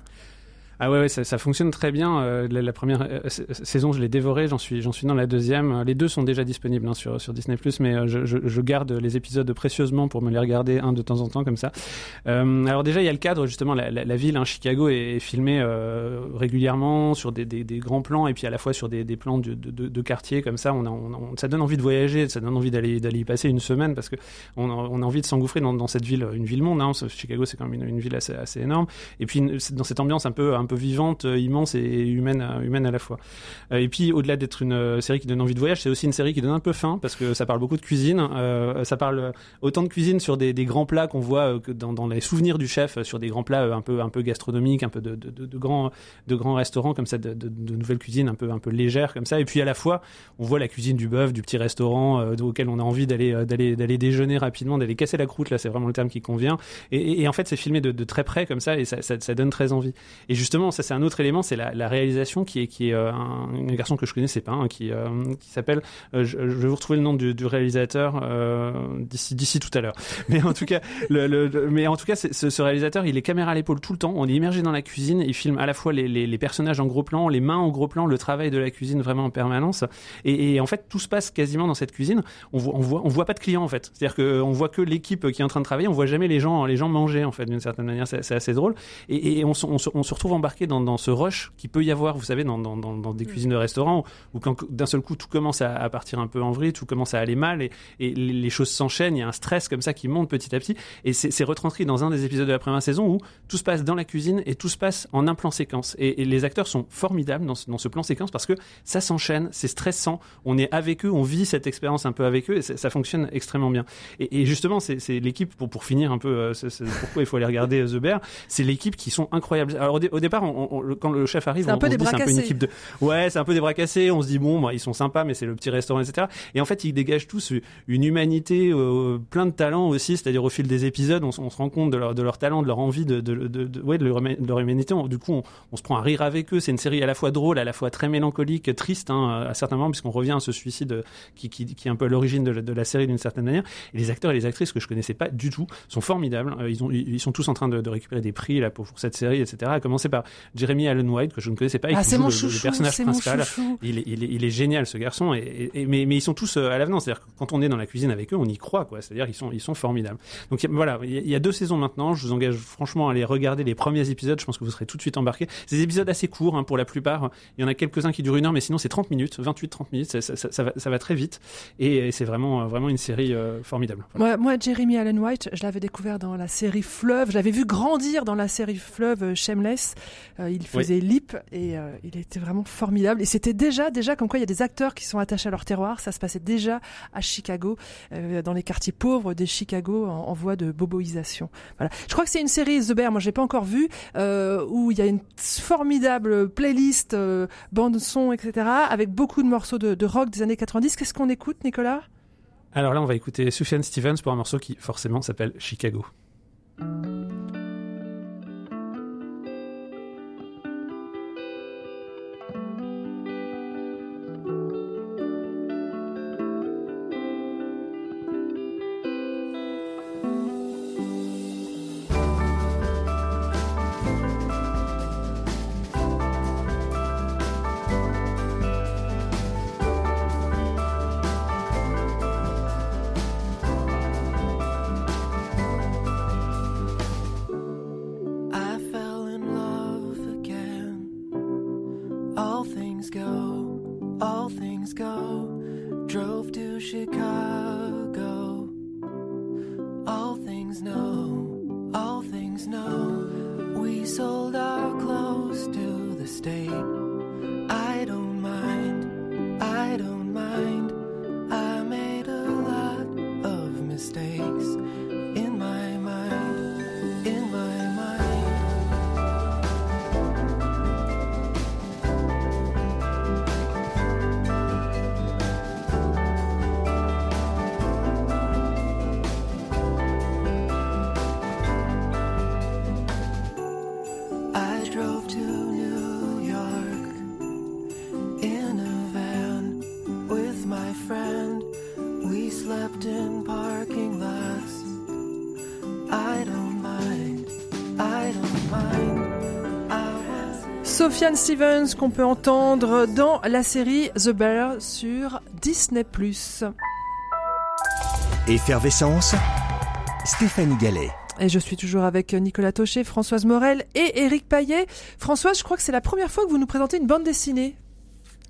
Ah ouais, ça, fonctionne très bien. Euh, la, première euh, sa- saison, je l'ai dévorée. J'en suis, j'en suis dans la deuxième. Euh, Les deux sont déjà disponibles hein, sur sur Disney+, mais je, garde les épisodes précieusement pour me les regarder un de temps en temps comme ça. Alors déjà, il y a le cadre justement. La, ville, hein, Chicago, est, filmée régulièrement sur des, grands plans et puis à la fois sur des, plans de, de, de, de quartier comme ça. On, a, on, ça donne envie de voyager, ça donne envie d'aller d'aller y passer une semaine parce que on a, envie de s'engouffrer dans, cette ville, une ville monde. Hein. Chicago, c'est quand même une, ville assez, énorme. Et puis dans cette ambiance un peu peu vivante, euh, immense et humaine euh, humaine à la fois. Euh, et puis au-delà d'être une série qui donne envie de voyage, c'est aussi une série qui donne un peu faim parce que ça parle beaucoup de cuisine. Ça parle autant de cuisine sur des, grands plats qu'on voit dans, les souvenirs du chef, sur des grands plats un peu un peu gastronomiques, un peu de, grands de grands restaurants comme ça, de, nouvelles cuisines un peu un peu légères comme ça. Et puis à la fois, on voit la cuisine du bœuf, du petit restaurant auquel on a envie d'aller d'aller d'aller déjeuner rapidement, d'aller casser la croûte. Là, c'est vraiment le terme qui convient. Et, en fait, c'est filmé de, très près comme ça et ça, ça donne très envie. Et justement, ça c'est un autre élément, c'est la, réalisation qui est qui est euh, un, garçon que je connaissais pas, hein, qui euh, qui s'appelle. euh, je, vais vous retrouver le nom du, réalisateur d'ici d'ici tout à l'heure. Mais en tout cas, le, mais en tout cas, ce, réalisateur, il est caméra à l'épaule tout le temps. On est immergé dans la cuisine. Il filme à la fois les, les, personnages en gros plan, les mains en gros plan, le travail de la cuisine vraiment en permanence. Et, en fait, tout se passe quasiment dans cette cuisine. On voit, on voit, on voit pas de clients en fait. C'est-à-dire que on voit que l'équipe qui est en train de travailler. On voit jamais les gens, les gens manger en fait d'une certaine manière. C'est assez drôle. Et, et on, on, on se retrouve embarqué dans, dans ce rush qui peut y avoir, vous savez, dans, dans, dans, dans des cuisines de restaurants où quand d'un seul coup tout commence à, à partir un peu en vrille, tout commence à aller mal et, et les choses s'enchaînent. Il y a un stress comme ça qui monte petit à petit. Et c'est retranscrit dans un des épisodes de la première saison où tout se passe dans la cuisine et tout se passe en un plan séquence. Et, et les acteurs sont formidables dans ce, dans ce plan séquence parce que ça s'enchaîne, c'est stressant. On est avec eux, on vit cette expérience un peu avec eux et ça fonctionne extrêmement bien. Et, et justement, c'est l'équipe pour pour finir un peu. euh, pourquoi il faut aller regarder euh, The Bear. C'est l'équipe qui sont incroyables. Alors au, dé- au départ départ, on- on- le- quand le chef arrive, C'est un on, peu on se des dit, c'est un peu une bras équipe de. Ouais, c'est un peu des bras cassés. On se dit bon, bah, ils sont sympas, mais c'est le petit restaurant, etc. Et en fait, ils dégagent tous une humanité, euh, plein de talent aussi. C'est-à-dire au fil des épisodes, on, se rend compte de leur, de leur talent, de leur envie, de, de, de, de- ouais, de leur, humanité. Du coup, on, se prend à rire avec eux. C'est une série à la fois drôle, à la fois très mélancolique, triste hein, à certains moments, puisqu'on revient à ce suicide euh, qui, qui, qui est un peu à l'origine de, la- série d'une certaine manière. Et les acteurs et les actrices que je connaissais pas du tout sont formidables. Euh, ils, ont, ils sont tous en train de, de récupérer des prix là pour, pour cette série, etc. À commencer par Jeremy Allen White que je ne connaissais pas et Ah, qui c'est joue mon le- personnage mon principal. Il est, il, est, il est génial ce garçon, et, et- et- mais, mais ils sont tous euh, à l'avenant. C'est-à-dire que quand on est dans la cuisine avec eux, on y croit, quoi. C'est-à-dire ils sont, ils sont formidables. Donc il y a- voilà, il y a- deux saisons maintenant. Je vous engage franchement à aller regarder les premiers épisodes. Je pense que vous serez tout de suite embarqués. C'est des épisodes assez courts hein, pour la plupart. Il y en a quelques-uns qui durent une heure, mais sinon c'est 30 minutes, 28-30 minutes. Ça, ça- ça- va, ça va très vite, et, et c'est vraiment, euh, vraiment une série euh, formidable. Voilà. Moi, moi, Jeremy Allen White, je l'avais découvert dans la série Fleuve. Je l'avais vu grandir dans la série Fleuve Shameless. Euh, il faisait Lip et euh, il était vraiment formidable. Et c'était déjà, déjà comme quoi il y a des acteurs qui sont attachés à leur terroir. Ça se passait déjà à Chicago, euh, dans les quartiers pauvres de Chicago, en, en voie de boboisation. Voilà. Je crois que c'est une série The Bear. Moi, je l'ai pas encore vue, euh, où il y a une formidable playlist bande son, etc., avec beaucoup de morceaux de, de rock des années 90. Qu'est-ce qu'on écoute, Nicolas? Alors là, on va écouter Sufjan Stevens pour un morceau qui forcément s'appelle Chicago. Things go, all things go. Drove to Chicago. Sofiane Stevens qu'on peut entendre dans la série The Bear sur Disney+. Effervescence, Stéphanie Gallet. Et je suis toujours avec Nicolas Taucher, Françoise Morel et Éric Paillet. Françoise, je crois que c'est la première fois que vous nous présentez une bande dessinée.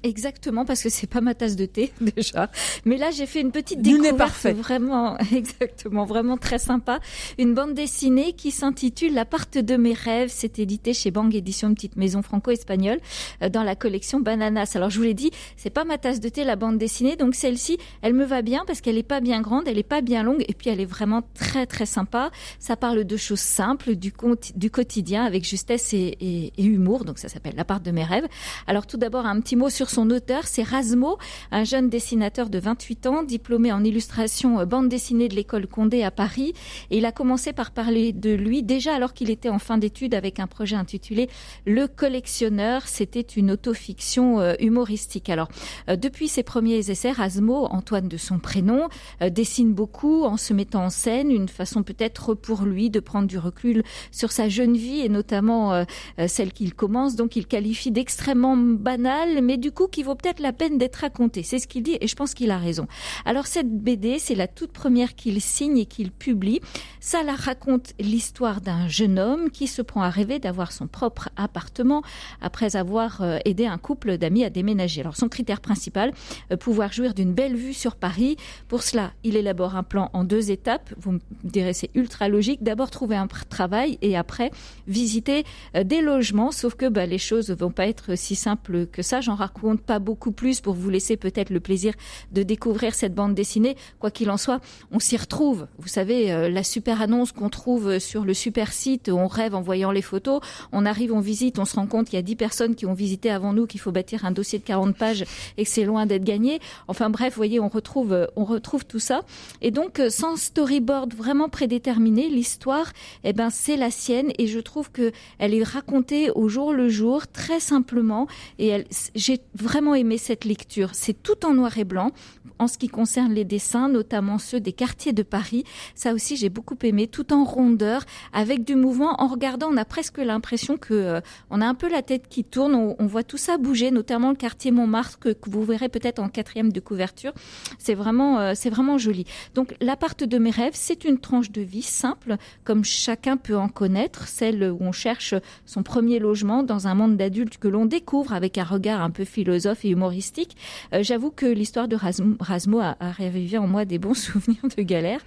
Exactement, parce que c'est pas ma tasse de thé déjà. Mais là, j'ai fait une petite découverte parfait. vraiment, exactement, vraiment très sympa. Une bande dessinée qui s'intitule L'appart de mes rêves. C'est édité chez Bang Édition, une petite maison franco-espagnole, euh, dans la collection Bananas. Alors, je vous l'ai dit, c'est pas ma tasse de thé, la bande dessinée. Donc, celle-ci, elle me va bien parce qu'elle est pas bien grande, elle est pas bien longue, et puis elle est vraiment très, très sympa. Ça parle de choses simples, du, du quotidien, avec justesse et, et- et humour. Donc, ça s'appelle L'appart de mes rêves. Alors, tout d'abord, un petit mot sur son auteur, c'est Rasmo, un jeune dessinateur de 28 ans, diplômé en illustration euh, bande dessinée de l'école Condé à Paris. Et il a commencé par parler de lui déjà alors qu'il était en fin d'études avec un projet intitulé Le collectionneur. C'était une autofiction euh, humoristique. Alors, euh, depuis ses premiers essais, Rasmo, Antoine de son prénom, dessine beaucoup en se mettant en scène, une façon peut-être pour lui de prendre du recul sur sa jeune vie et notamment celle qu'il commence. Donc, il qualifie d'extrêmement banale, mais du coup qui vaut peut-être la peine d'être racontée. C'est ce qu'il dit et je pense qu'il a raison. Alors, cette BD, c'est la toute première qu'il signe et qu'il publie. Ça la raconte l'histoire d'un jeune homme qui se prend à rêver d'avoir son propre appartement après avoir euh, aidé un couple d'amis à déménager. Alors, son critère principal, euh, pouvoir jouir d'une belle vue sur Paris. Pour cela, il élabore un plan en deux étapes. Vous me direz, c'est ultra logique. D'abord, trouver un travail et après, visiter euh, des logements. Sauf que bah, les choses vont pas être si simples que ça. J'en raconte pas beaucoup plus pour vous laisser peut-être le plaisir de découvrir cette bande dessinée. Quoi qu'il en soit, on s'y retrouve. Vous savez, euh, la super annonce qu'on trouve sur le super site, on rêve en voyant les photos. On arrive, on visite, on se rend compte qu'il y a 10 personnes qui ont visité avant nous, qu'il faut bâtir un dossier de 40 pages et que c'est loin d'être gagné. Enfin bref, vous voyez, on retrouve, euh, on retrouve tout ça. Et donc, euh, sans storyboard vraiment prédéterminé, l'histoire, eh ben, c'est la sienne et je trouve que elle est racontée au jour le jour, très simplement. Et j'ai vraiment aimé cette lecture. C'est tout en noir et blanc en ce qui concerne les dessins, notamment ceux des quartiers de Paris. Ça aussi, j'ai beaucoup aimé, tout en rondeur, avec du mouvement. En regardant, on a presque l'impression que euh, on a un peu la tête qui tourne. On, voit tout ça bouger, notamment le quartier Montmartre que, vous verrez peut-être en quatrième de couverture. C'est vraiment, euh, c'est vraiment joli. Donc, l'appart de mes rêves, c'est une tranche de vie simple, comme chacun peut en connaître, celle où on cherche son premier logement dans un monde d'adultes que l'on découvre avec un regard un peu philosophe et humoristique. Euh, J'avoue que l'histoire de Rasmo a, a ravivé en moi des bons souvenirs de galère.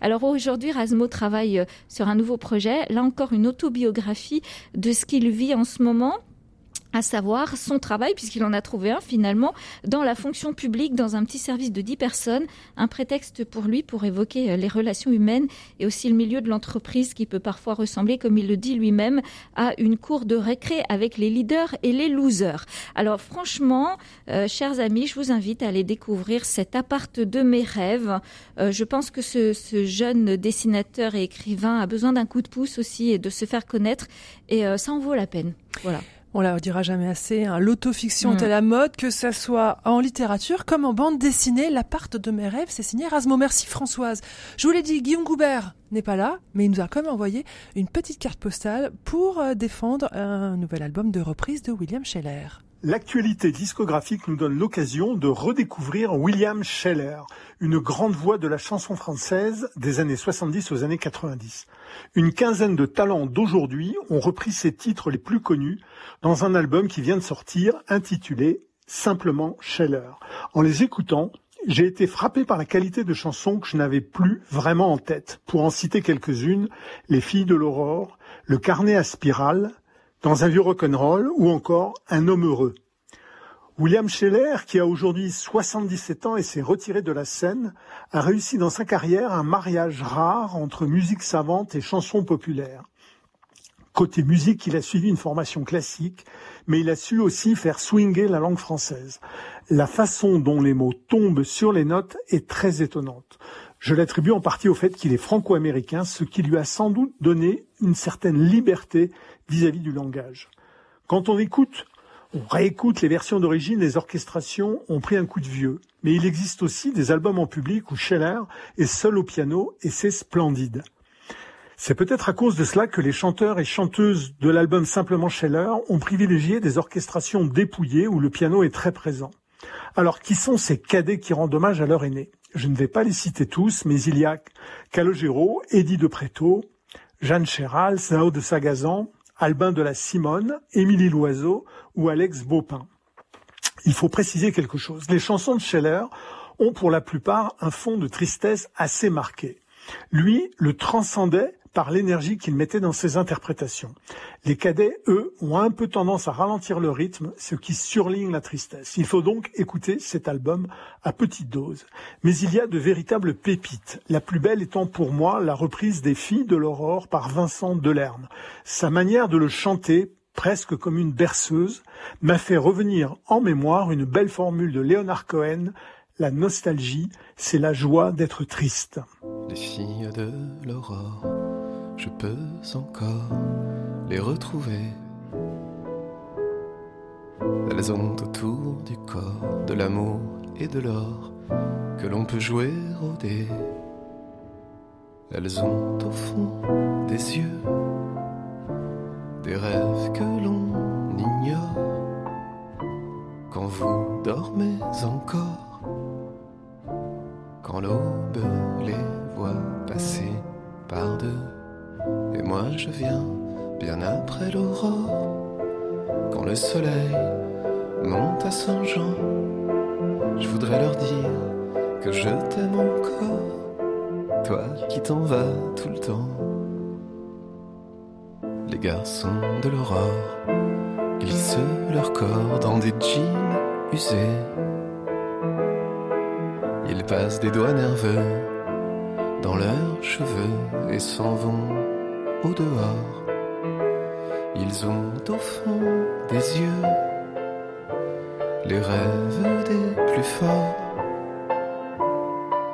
Alors aujourd'hui, Rasmo travaille euh, sur un nouveau projet, là encore une autobiographie de ce qu'il vit en ce moment à savoir son travail, puisqu'il en a trouvé un finalement, dans la fonction publique, dans un petit service de 10 personnes, un prétexte pour lui pour évoquer euh, les relations humaines et aussi le milieu de l'entreprise qui peut parfois ressembler, comme il le dit lui-même, à une cour de récré avec les leaders et les losers. Alors franchement, euh, chers amis, je vous invite à aller découvrir cet appart de mes rêves. Euh, je pense que ce, ce, jeune dessinateur et écrivain a besoin d'un coup de pouce aussi et de se faire connaître, et euh, ça en vaut la peine. Voilà. On la dira jamais assez, hein. l'autofiction est à la mode, que ça soit en littérature comme en bande dessinée. L'appart de mes rêves, c'est signé Erasmo. Merci Françoise. Je vous l'ai dit, Guillaume Goubert n'est pas là, mais il nous a quand même envoyé une petite carte postale pour euh, défendre un nouvel album de reprise de William Scheller. L'actualité discographique nous donne l'occasion de redécouvrir William Scheller, une grande voix de la chanson française des années 70 aux années 90. Une quinzaine de talents d'aujourd'hui ont repris ses titres les plus connus dans un album qui vient de sortir intitulé simplement Scheller. En les écoutant, j'ai été frappé par la qualité de chansons que je n'avais plus vraiment en tête. Pour en citer quelques-unes, Les filles de l'aurore, Le carnet à spirale, dans un vieux rock'n'roll ou encore Un homme heureux. William Scheller, qui a aujourd'hui 77 ans et s'est retiré de la scène, a réussi dans sa carrière un mariage rare entre musique savante et chansons populaires. Côté musique, il a suivi une formation classique, mais il a su aussi faire swinger la langue française. La façon dont les mots tombent sur les notes est très étonnante. Je l'attribue en partie au fait qu'il est franco-américain, ce qui lui a sans doute donné une certaine liberté vis-à-vis du langage. Quand on écoute, on réécoute les versions d'origine, les orchestrations ont pris un coup de vieux. Mais il existe aussi des albums en public où Scheller est seul au piano et c'est splendide. C'est peut-être à cause de cela que les chanteurs et chanteuses de l'album Simplement Scheller ont privilégié des orchestrations dépouillées où le piano est très présent. Alors qui sont ces cadets qui rendent hommage à leur aîné? Je ne vais pas les citer tous, mais il y a Calogero, Eddie de Préto, Jeanne Chéral, Sao de Sagazan, Albin de la Simone, Émilie Loiseau ou Alex Baupin. Il faut préciser quelque chose. Les chansons de Scheller ont pour la plupart un fond de tristesse assez marqué. Lui le transcendait par l'énergie qu'il mettait dans ses interprétations. Les cadets, eux, ont un peu tendance à ralentir le rythme, ce qui surligne la tristesse. Il faut donc écouter cet album à petite dose. Mais il y a de véritables pépites, la plus belle étant pour moi la reprise des Filles de l'Aurore par Vincent Delerme. Sa manière de le chanter presque comme une berceuse, m'a fait revenir en mémoire une belle formule de Léonard Cohen, la nostalgie, c'est la joie d'être triste. Les filles de l'aurore, je peux encore les retrouver. Elles ont autour du corps de l'amour et de l'or que l'on peut jouer au dé. Elles ont au fond des yeux des rêves que l'on ignore quand vous dormez encore, quand l'aube les voit passer par deux, et moi je viens bien après l'aurore, quand le soleil monte à Saint-Jean, je voudrais leur dire que je t'aime encore, toi qui t'en vas tout le temps. Les garçons de l'aurore glissent leur corps dans des jeans usés. Ils passent des doigts nerveux dans leurs cheveux et s'en vont au dehors. Ils ont au fond des yeux les rêves des plus forts,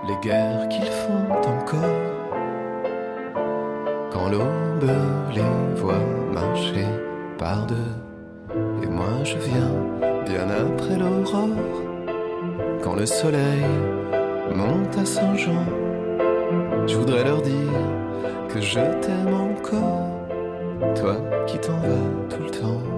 les guerres qu'ils font encore. Quand l'aube les voit marcher par deux, et moi je viens bien après l'aurore, quand le soleil monte à Saint-Jean, je voudrais leur dire je t'aime encore, toi qui t'en vas tout le temps.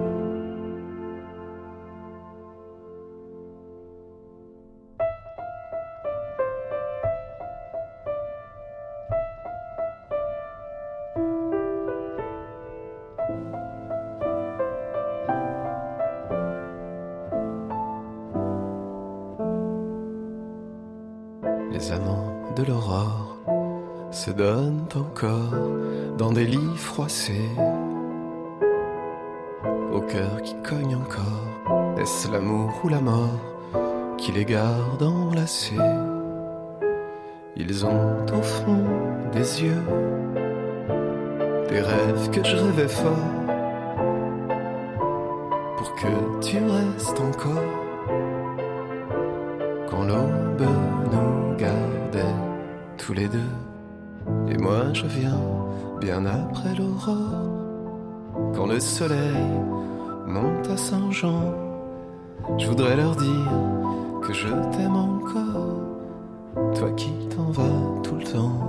Ils ont au fond des yeux des rêves que je rêvais fort pour que tu restes encore quand l'aube nous gardait tous les deux. Et moi je viens bien après l'aurore, quand le soleil monte à Saint-Jean. Je voudrais leur dire que je t'aime encore, toi qui t'en vas tout le temps.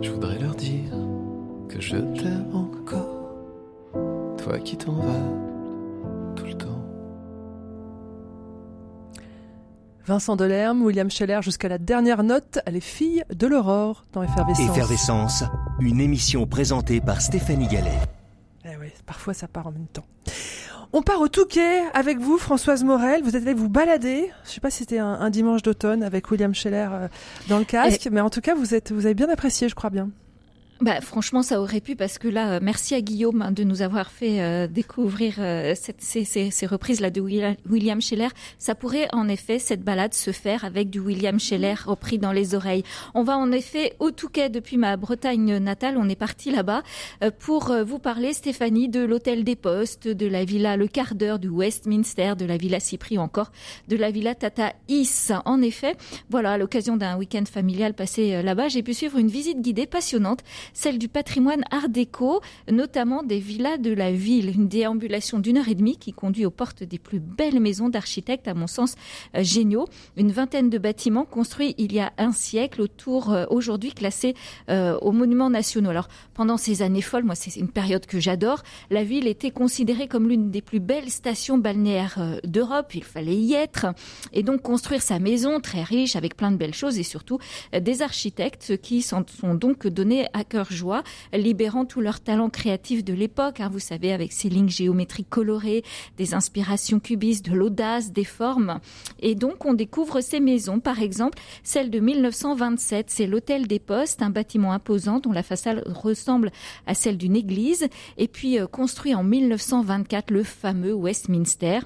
Je voudrais leur dire que je t'aime encore, toi qui t'en vas tout le temps. Vincent Delerme, William Scheller jusqu'à la dernière note, les filles de l'aurore dans Effervescence. Effervescence, une émission présentée par Stéphanie Gallet. Eh oui, parfois ça part en même temps. On part au Touquet avec vous, Françoise Morel. Vous êtes allée vous balader. Je sais pas si c'était un, un dimanche d'automne avec William Scheller euh, dans le casque, mais en tout cas, vous êtes, vous avez bien apprécié, je crois bien. Bah, franchement, ça aurait pu parce que là, euh, merci à Guillaume hein, de nous avoir fait euh, découvrir euh, ces, ces, ces reprises-là de William- Scheller. Ça pourrait en effet, cette balade, se faire avec du William Scheller repris dans les oreilles. On va en effet au Touquet depuis ma Bretagne natale. On est parti là-bas euh, pour euh, vous parler, Stéphanie, de l'hôtel des Postes, de la villa Le Quart d'heure du Westminster, de la villa Cypri encore de la villa Tata Is. En effet, voilà, à l'occasion d'un week-end familial passé là-bas, j'ai pu suivre une visite guidée passionnante celle du patrimoine art déco, notamment des villas de la ville. Une déambulation d'une heure et demie qui conduit aux portes des plus belles maisons d'architectes, à mon sens, euh, géniaux. Une vingtaine de bâtiments construits il y a un siècle, autour euh, aujourd'hui classés euh, aux monuments nationaux. Alors, pendant ces années folles, moi, c'est une période que j'adore, la ville était considérée comme l'une des plus belles stations balnéaires euh, d'Europe. Il fallait y être. Et donc, construire sa maison très riche, avec plein de belles choses et surtout des architectes qui s'en sont donc donnés à cœur joie, libérant tout leur talent créatif de l'époque, hein, vous savez, avec ces lignes géométriques colorées, des inspirations cubistes, de l'audace, des formes. Et donc, on découvre ces maisons, par exemple, celle de 1927, c'est l'Hôtel des Postes, un bâtiment imposant dont la façade ressemble à celle d'une église, et puis euh, construit en 1924, le fameux Westminster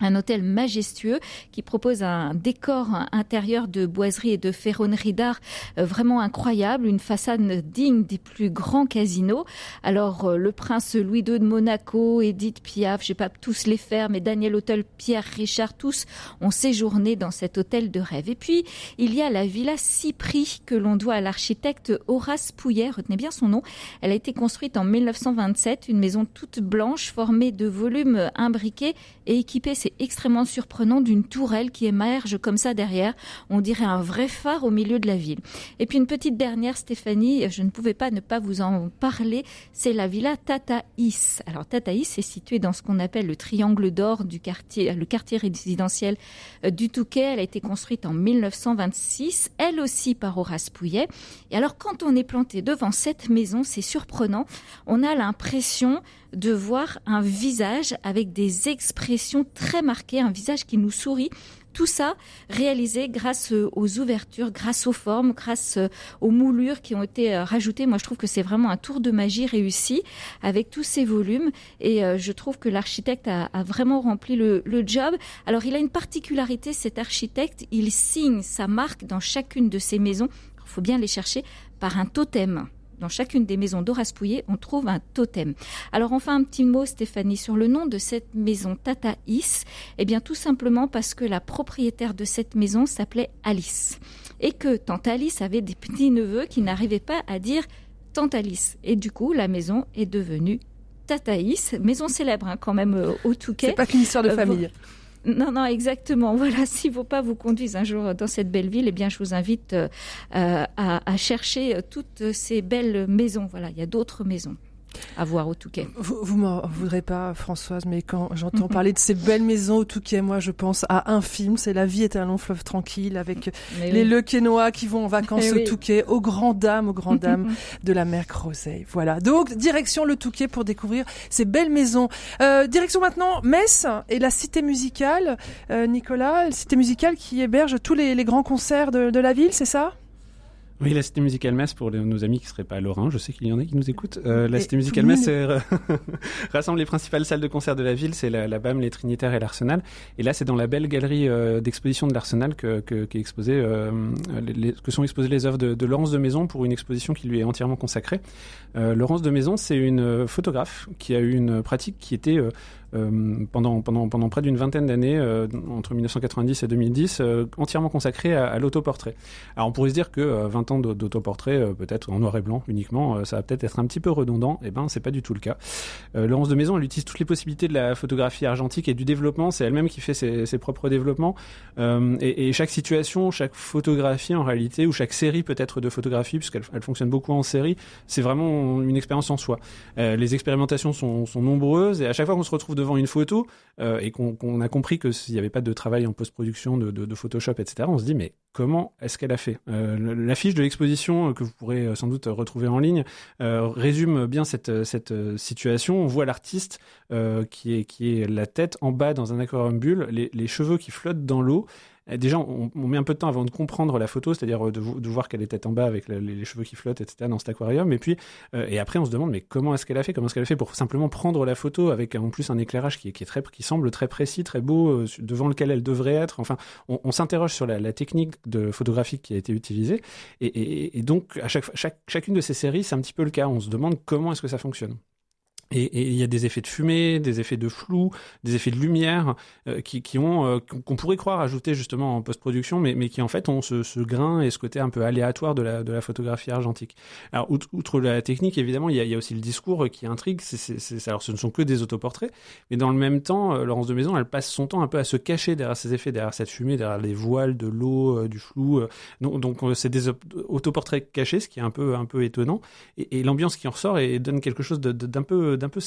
un hôtel majestueux qui propose un décor intérieur de boiserie et de ferronnerie d'art euh, vraiment incroyable, une façade digne des plus grands casinos. Alors euh, le prince Louis II de Monaco, Edith Piaf, je vais pas tous les faire, mais Daniel Hôtel, Pierre Richard, tous ont séjourné dans cet hôtel de rêve. Et puis il y a la villa Cypri que l'on doit à l'architecte Horace Pouillet, retenez bien son nom. Elle a été construite en 1927, une maison toute blanche formée de volumes imbriqués et équipée, c'est extrêmement surprenant, d'une tourelle qui émerge comme ça derrière. On dirait un vrai phare au milieu de la ville. Et puis une petite dernière, Stéphanie, je ne pouvais pas ne pas vous en parler, c'est la villa Tataïs. Alors Tataïs est située dans ce qu'on appelle le triangle d'or du quartier, le quartier résidentiel euh, du Touquet. Elle a été construite en 1926, elle aussi par Horace Pouillet. Et alors quand on est planté devant cette maison, c'est surprenant. On a l'impression de voir un visage avec des expressions très marquées, un visage qui nous sourit tout ça réalisé grâce euh, aux ouvertures, grâce aux formes, grâce euh, aux moulures qui ont été euh, rajoutées. Moi, je trouve que c'est vraiment un tour de magie réussi avec tous ces volumes. Et je trouve que l'architecte a, vraiment rempli le job. Alors, il a une particularité, cet architecte. Il signe sa marque dans chacune de ses maisons. Il faut bien les chercher par un totem dans chacune des maisons d'Horace Pouillet, on trouve un totem. Alors enfin un petit mot, Stéphanie, sur le nom de cette maison Tataïs. Eh bien tout simplement parce que la propriétaire de cette maison s'appelait Alice. Et que Tante Alice avait des petits-neveux qui n'arrivaient pas à dire Tante Alice. Et du coup, la maison est devenue Tataïs, maison célèbre hein, quand même euh, au Touquet. C'est pas qu'une histoire de euh, famille. Non, non, exactement. Voilà, ne faut pas vous conduire un jour dans cette belle ville, eh bien, je vous invite euh, à, chercher toutes ces belles maisons. Voilà, il y a d'autres maisons à voir au Touquet. Vous, vous m'en voudrez pas, Françoise, mais quand j'entends parler de ces belles maisons au Touquet, moi, je pense à un film, c'est La vie est un long fleuve tranquille, avec les oui. qui vont en vacances au Touquet, aux grandes dames, aux grandes dames de la mer Crozet. Voilà. Donc, direction le Touquet pour découvrir ces belles maisons. Euh, direction maintenant Metz et la cité musicale. Euh, Nicolas, la cité musicale qui héberge tous les, les grands concerts de, de la ville, c'est ça? Oui, la Cité Musicale Metz, pour les, nos amis qui ne seraient pas lorrains, je sais qu'il y en a qui nous écoutent. Euh, la Cité Musicale Metz rassemble les principales salles de concert de la ville, c'est la, la, BAM, les Trinitaires et l'Arsenal. Et là, c'est dans la belle galerie euh, d'exposition de l'Arsenal que, que, qu exposé, euh, les, que sont exposées les œuvres de, de, Laurence de Maison pour une exposition qui lui est entièrement consacrée. Euh, Laurence de Maison, c'est une photographe qui a eu une pratique qui était euh, pendant, pendant, pendant près d'une vingtaine d'années, euh, entre 1990 et 2010, euh, entièrement consacré à, l'autoportrait. Alors on pourrait se dire que 20 ans d'autoportrait, peut-être en noir et blanc uniquement, ça va peut-être être un petit peu redondant. Eh ben, c'est pas du tout le cas. Laurence de Maison, elle utilise toutes les possibilités de la photographie argentique et du développement. C'est elle-même qui fait ses, propres développements. Et, chaque situation, chaque photographie en réalité, ou chaque série peut-être de photographie, puisqu'elle elle fonctionne beaucoup en série, c'est vraiment une expérience en soi. les expérimentations sont, sont nombreuses et à chaque fois qu'on se retrouve devant une photo euh, et qu'on qu a compris que s'il n'y avait pas de travail en post-production, de, Photoshop, etc., on se dit mais comment est-ce qu'elle a fait? Euh, L'affiche de l'exposition euh, que vous pourrez sans doute retrouver en ligne résume bien cette, situation. On voit l'artiste qui, est, qui est la tête en bas dans un aquarium bulle, les, cheveux qui flottent dans l'eau déjà, on, met un peu de temps avant de comprendre la photo, c'est-à-dire euh, de, voir qu'elle est tête en bas avec les, cheveux qui flottent, etc. dans cet aquarium. Et puis, euh, et après, on se demande, mais comment est-ce qu'elle a fait? Comment est-ce qu'elle a fait pour simplement prendre la photo avec en plus un éclairage qui, est très, qui semble très précis, très beau, euh, devant lequel elle devrait être? Enfin, on, s'interroge sur la, technique de photographique qui a été utilisée. Et donc, à chaque, chaque, chacune de ces séries, c'est un petit peu le cas. On se demande comment est-ce que ça fonctionne. Et, il y a des effets de fumée, des effets de flou, des effets de lumière euh, qui, qui, ont euh, qu'on pourrait croire ajouter justement en post-production, mais, mais qui en fait ont ce, ce, grain et ce côté un peu aléatoire de la, de la photographie argentique. Alors outre, la technique, évidemment, il y, a, aussi le discours qui intrigue. Alors ce ne sont que des autoportraits, mais dans le même temps, euh, Laurence de Maison, elle passe son temps un peu à se cacher derrière ces effets, derrière cette fumée, derrière les voiles de l'eau, du flou. Donc c'est des autoportraits cachés, ce qui est un peu un peu étonnant. Et, et l'ambiance qui en ressort et donne quelque chose d'un peu d'un peu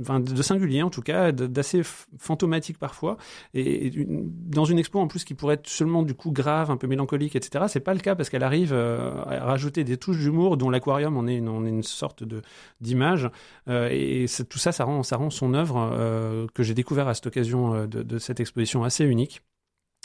enfin, de singulier en tout cas, d'assez fantomatique parfois. Et, dans une expo en plus qui pourrait être seulement du coup grave, un peu mélancolique, etc. C'est pas le cas parce qu'elle arrive euh, à rajouter des touches d'humour dont l'aquarium en est une, sorte d'image. Euh, et tout ça, ça rend, son œuvre euh, que j'ai découvert à cette occasion de, cette exposition assez unique.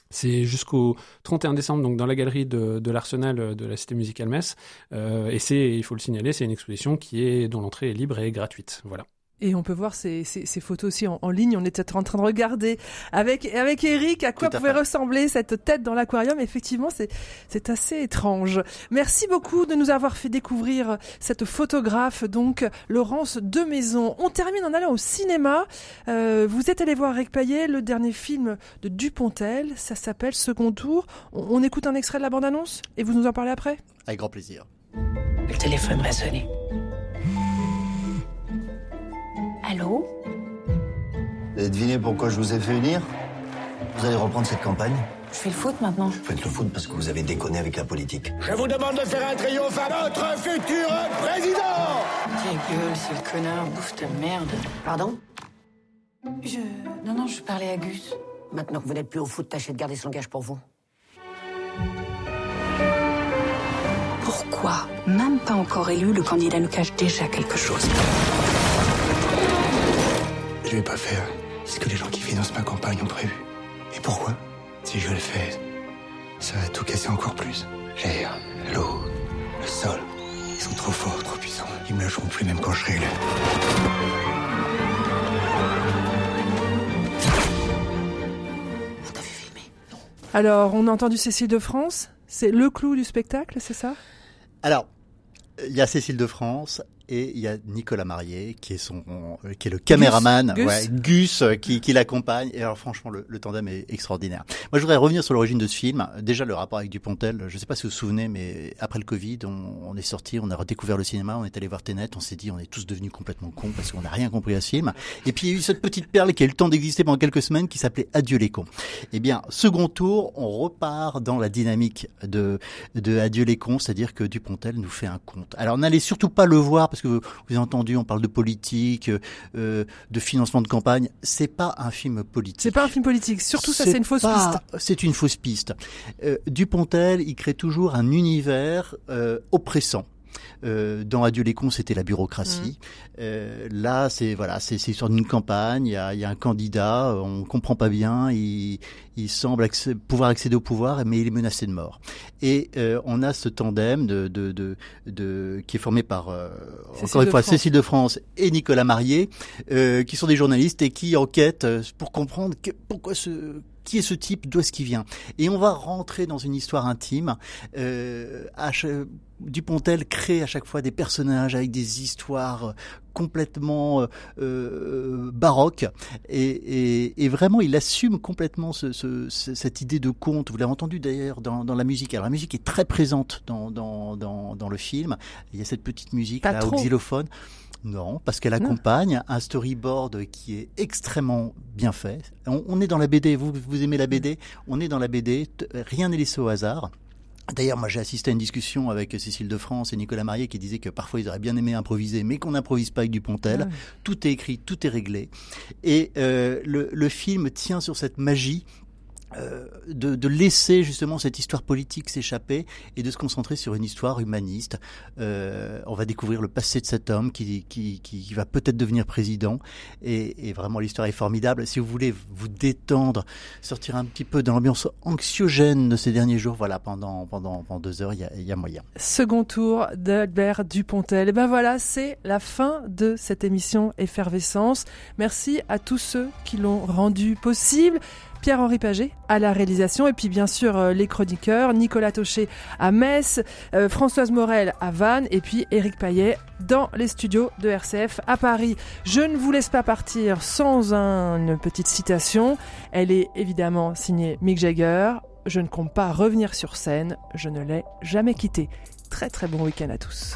C'est jusqu'au 31 décembre, donc dans la galerie de, l'Arsenal de la Cité musicale Metz. Et c'est, il faut le signaler, c'est une exposition qui dont l'entrée est libre et gratuite. Voilà. Et on peut voir ces, ces, ces photos aussi en, en, ligne. On était en train de regarder avec avec Eric à quoi à pouvait fait. ressembler cette tête dans l'aquarium. Effectivement, c'est c'est assez étrange. Merci beaucoup de nous avoir fait découvrir cette photographe, donc Laurence de Maison. On termine en allant au cinéma. Euh, vous êtes allé voir Eric Payet, le dernier film de Dupontel. Ça s'appelle Second Tour. On, on écoute un extrait de la bande-annonce et vous nous en parlez après Avec grand plaisir. Le téléphone va sonner. Allô Vous avez deviné pourquoi je vous ai fait venir Vous allez reprendre cette campagne Je fais le foot maintenant. Vous faites le foot parce que vous avez déconné avec la politique. Je vous demande de faire un triomphe à notre futur président Ta gueule, sale connard, bouffe ta merde. Pardon Je... Non, non, je parlais à Gus. Maintenant que vous n'êtes plus au foot, tâchez de garder son gage pour vous. Pourquoi, même pas encore élu, le candidat nous cache déjà quelque chose? Je vais pas faire ce que les gens qui financent ma campagne ont prévu. Et pourquoi Si je le fais, ça va tout casser encore plus. L'air, l'eau, le sol. Ils sont trop forts, trop puissants. Ils me lâcheront plus même quand je serai élu. Alors, on a entendu Cécile de France. C'est le clou du spectacle, c'est ça? Alors, il y a Cécile de France et il y a Nicolas Marié qui est son euh, qui est le caméraman Gus. ouais, Gus euh, qui, qui l'accompagne et alors franchement le, le tandem est extraordinaire. Moi je voudrais revenir sur l'origine de ce film. Déjà le rapport avec Dupontel, je sais pas si vous vous souvenez mais après le Covid, on, on est sorti, on a redécouvert le cinéma, on est allé voir Tenet, on s'est dit on est tous devenus complètement cons parce qu'on n'a rien compris à ce film. Et puis il y a eu cette petite perle qui a eu le temps d'exister pendant quelques semaines qui s'appelait Adieu les cons. Eh bien, second tour, on repart dans la dynamique de de Adieu les cons, c'est-à-dire que Dupontel nous fait un conte. Alors n'allez surtout pas le voir parce que vous, vous avez entendu, on parle de politique, euh, de financement de campagne. C'est pas un film politique. C'est pas un film politique. Surtout ça, c'est une fausse pas- piste. C'est une fausse piste. Euh, Dupontel, il crée toujours un univers euh, oppressant. Euh, dans Adieu les cons, c'était la bureaucratie. Euh, là, c'est voilà, c'est l'histoire d'une campagne. Il y a, y a un candidat, on comprend pas bien. Il, il semble accé- pouvoir accéder au pouvoir, mais il est menacé de mort. Et euh, on a ce tandem de, de, de, de- qui est formé par euh, Cécile encore une de fois France. Cécile de France et Nicolas Marié, euh, qui sont des journalistes et qui enquêtent euh, pour comprendre que, pourquoi ce qui est ce type, d'où est-ce qu'il vient. Et on va rentrer dans une histoire intime. Euh, Dupontel crée à chaque fois des personnages avec des histoires complètement euh, euh, baroques et, et, et vraiment il assume complètement ce, ce- ce- cette idée de conte. Vous l'avez entendu d'ailleurs dans, dans la musique. Alors la musique est très présente dans, dans, dans, dans le film. Il y a cette petite musique Pas là trop. au xylophone. Non, parce qu'elle Non. accompagne un storyboard qui est extrêmement bien fait. On, on est dans la BD, vous, vous aimez la BD, on est dans la BD, rien n'est laissé au hasard. D'ailleurs, moi j'ai assisté à une discussion avec Cécile de France et Nicolas Marié qui disaient que parfois ils auraient bien aimé improviser, mais qu'on n'improvise pas avec Dupontel. Ouais. Tout est écrit, tout est réglé. Et euh, le, le film tient sur cette magie euh, de, de laisser justement cette histoire politique s'échapper et de se concentrer sur une histoire humaniste. Euh, on va découvrir le passé de cet homme qui, qui, qui, va peut-être devenir président et, et vraiment l'histoire est formidable. Si vous voulez vous détendre, sortir un petit peu de l'ambiance anxiogène de ces derniers jours, voilà, pendant, pendant, pendant deux heures, il y a, y a moyen. Second tour d'Albert Dupontel. Et ben voilà, c'est la fin de cette émission Effervescence. Merci à tous ceux qui l'ont rendu possible. Pierre-Henri Paget à la réalisation et puis bien sûr euh, les chroniqueurs Nicolas Taucher à Metz, euh, Françoise Morel à Vannes et puis Éric Paillet dans les studios de RCF à Paris. Je ne vous laisse pas partir sans un- une petite citation. Elle est évidemment signée Mick Jagger. Je ne compte pas revenir sur scène, je ne l'ai jamais quitté. Très très bon week-end à tous.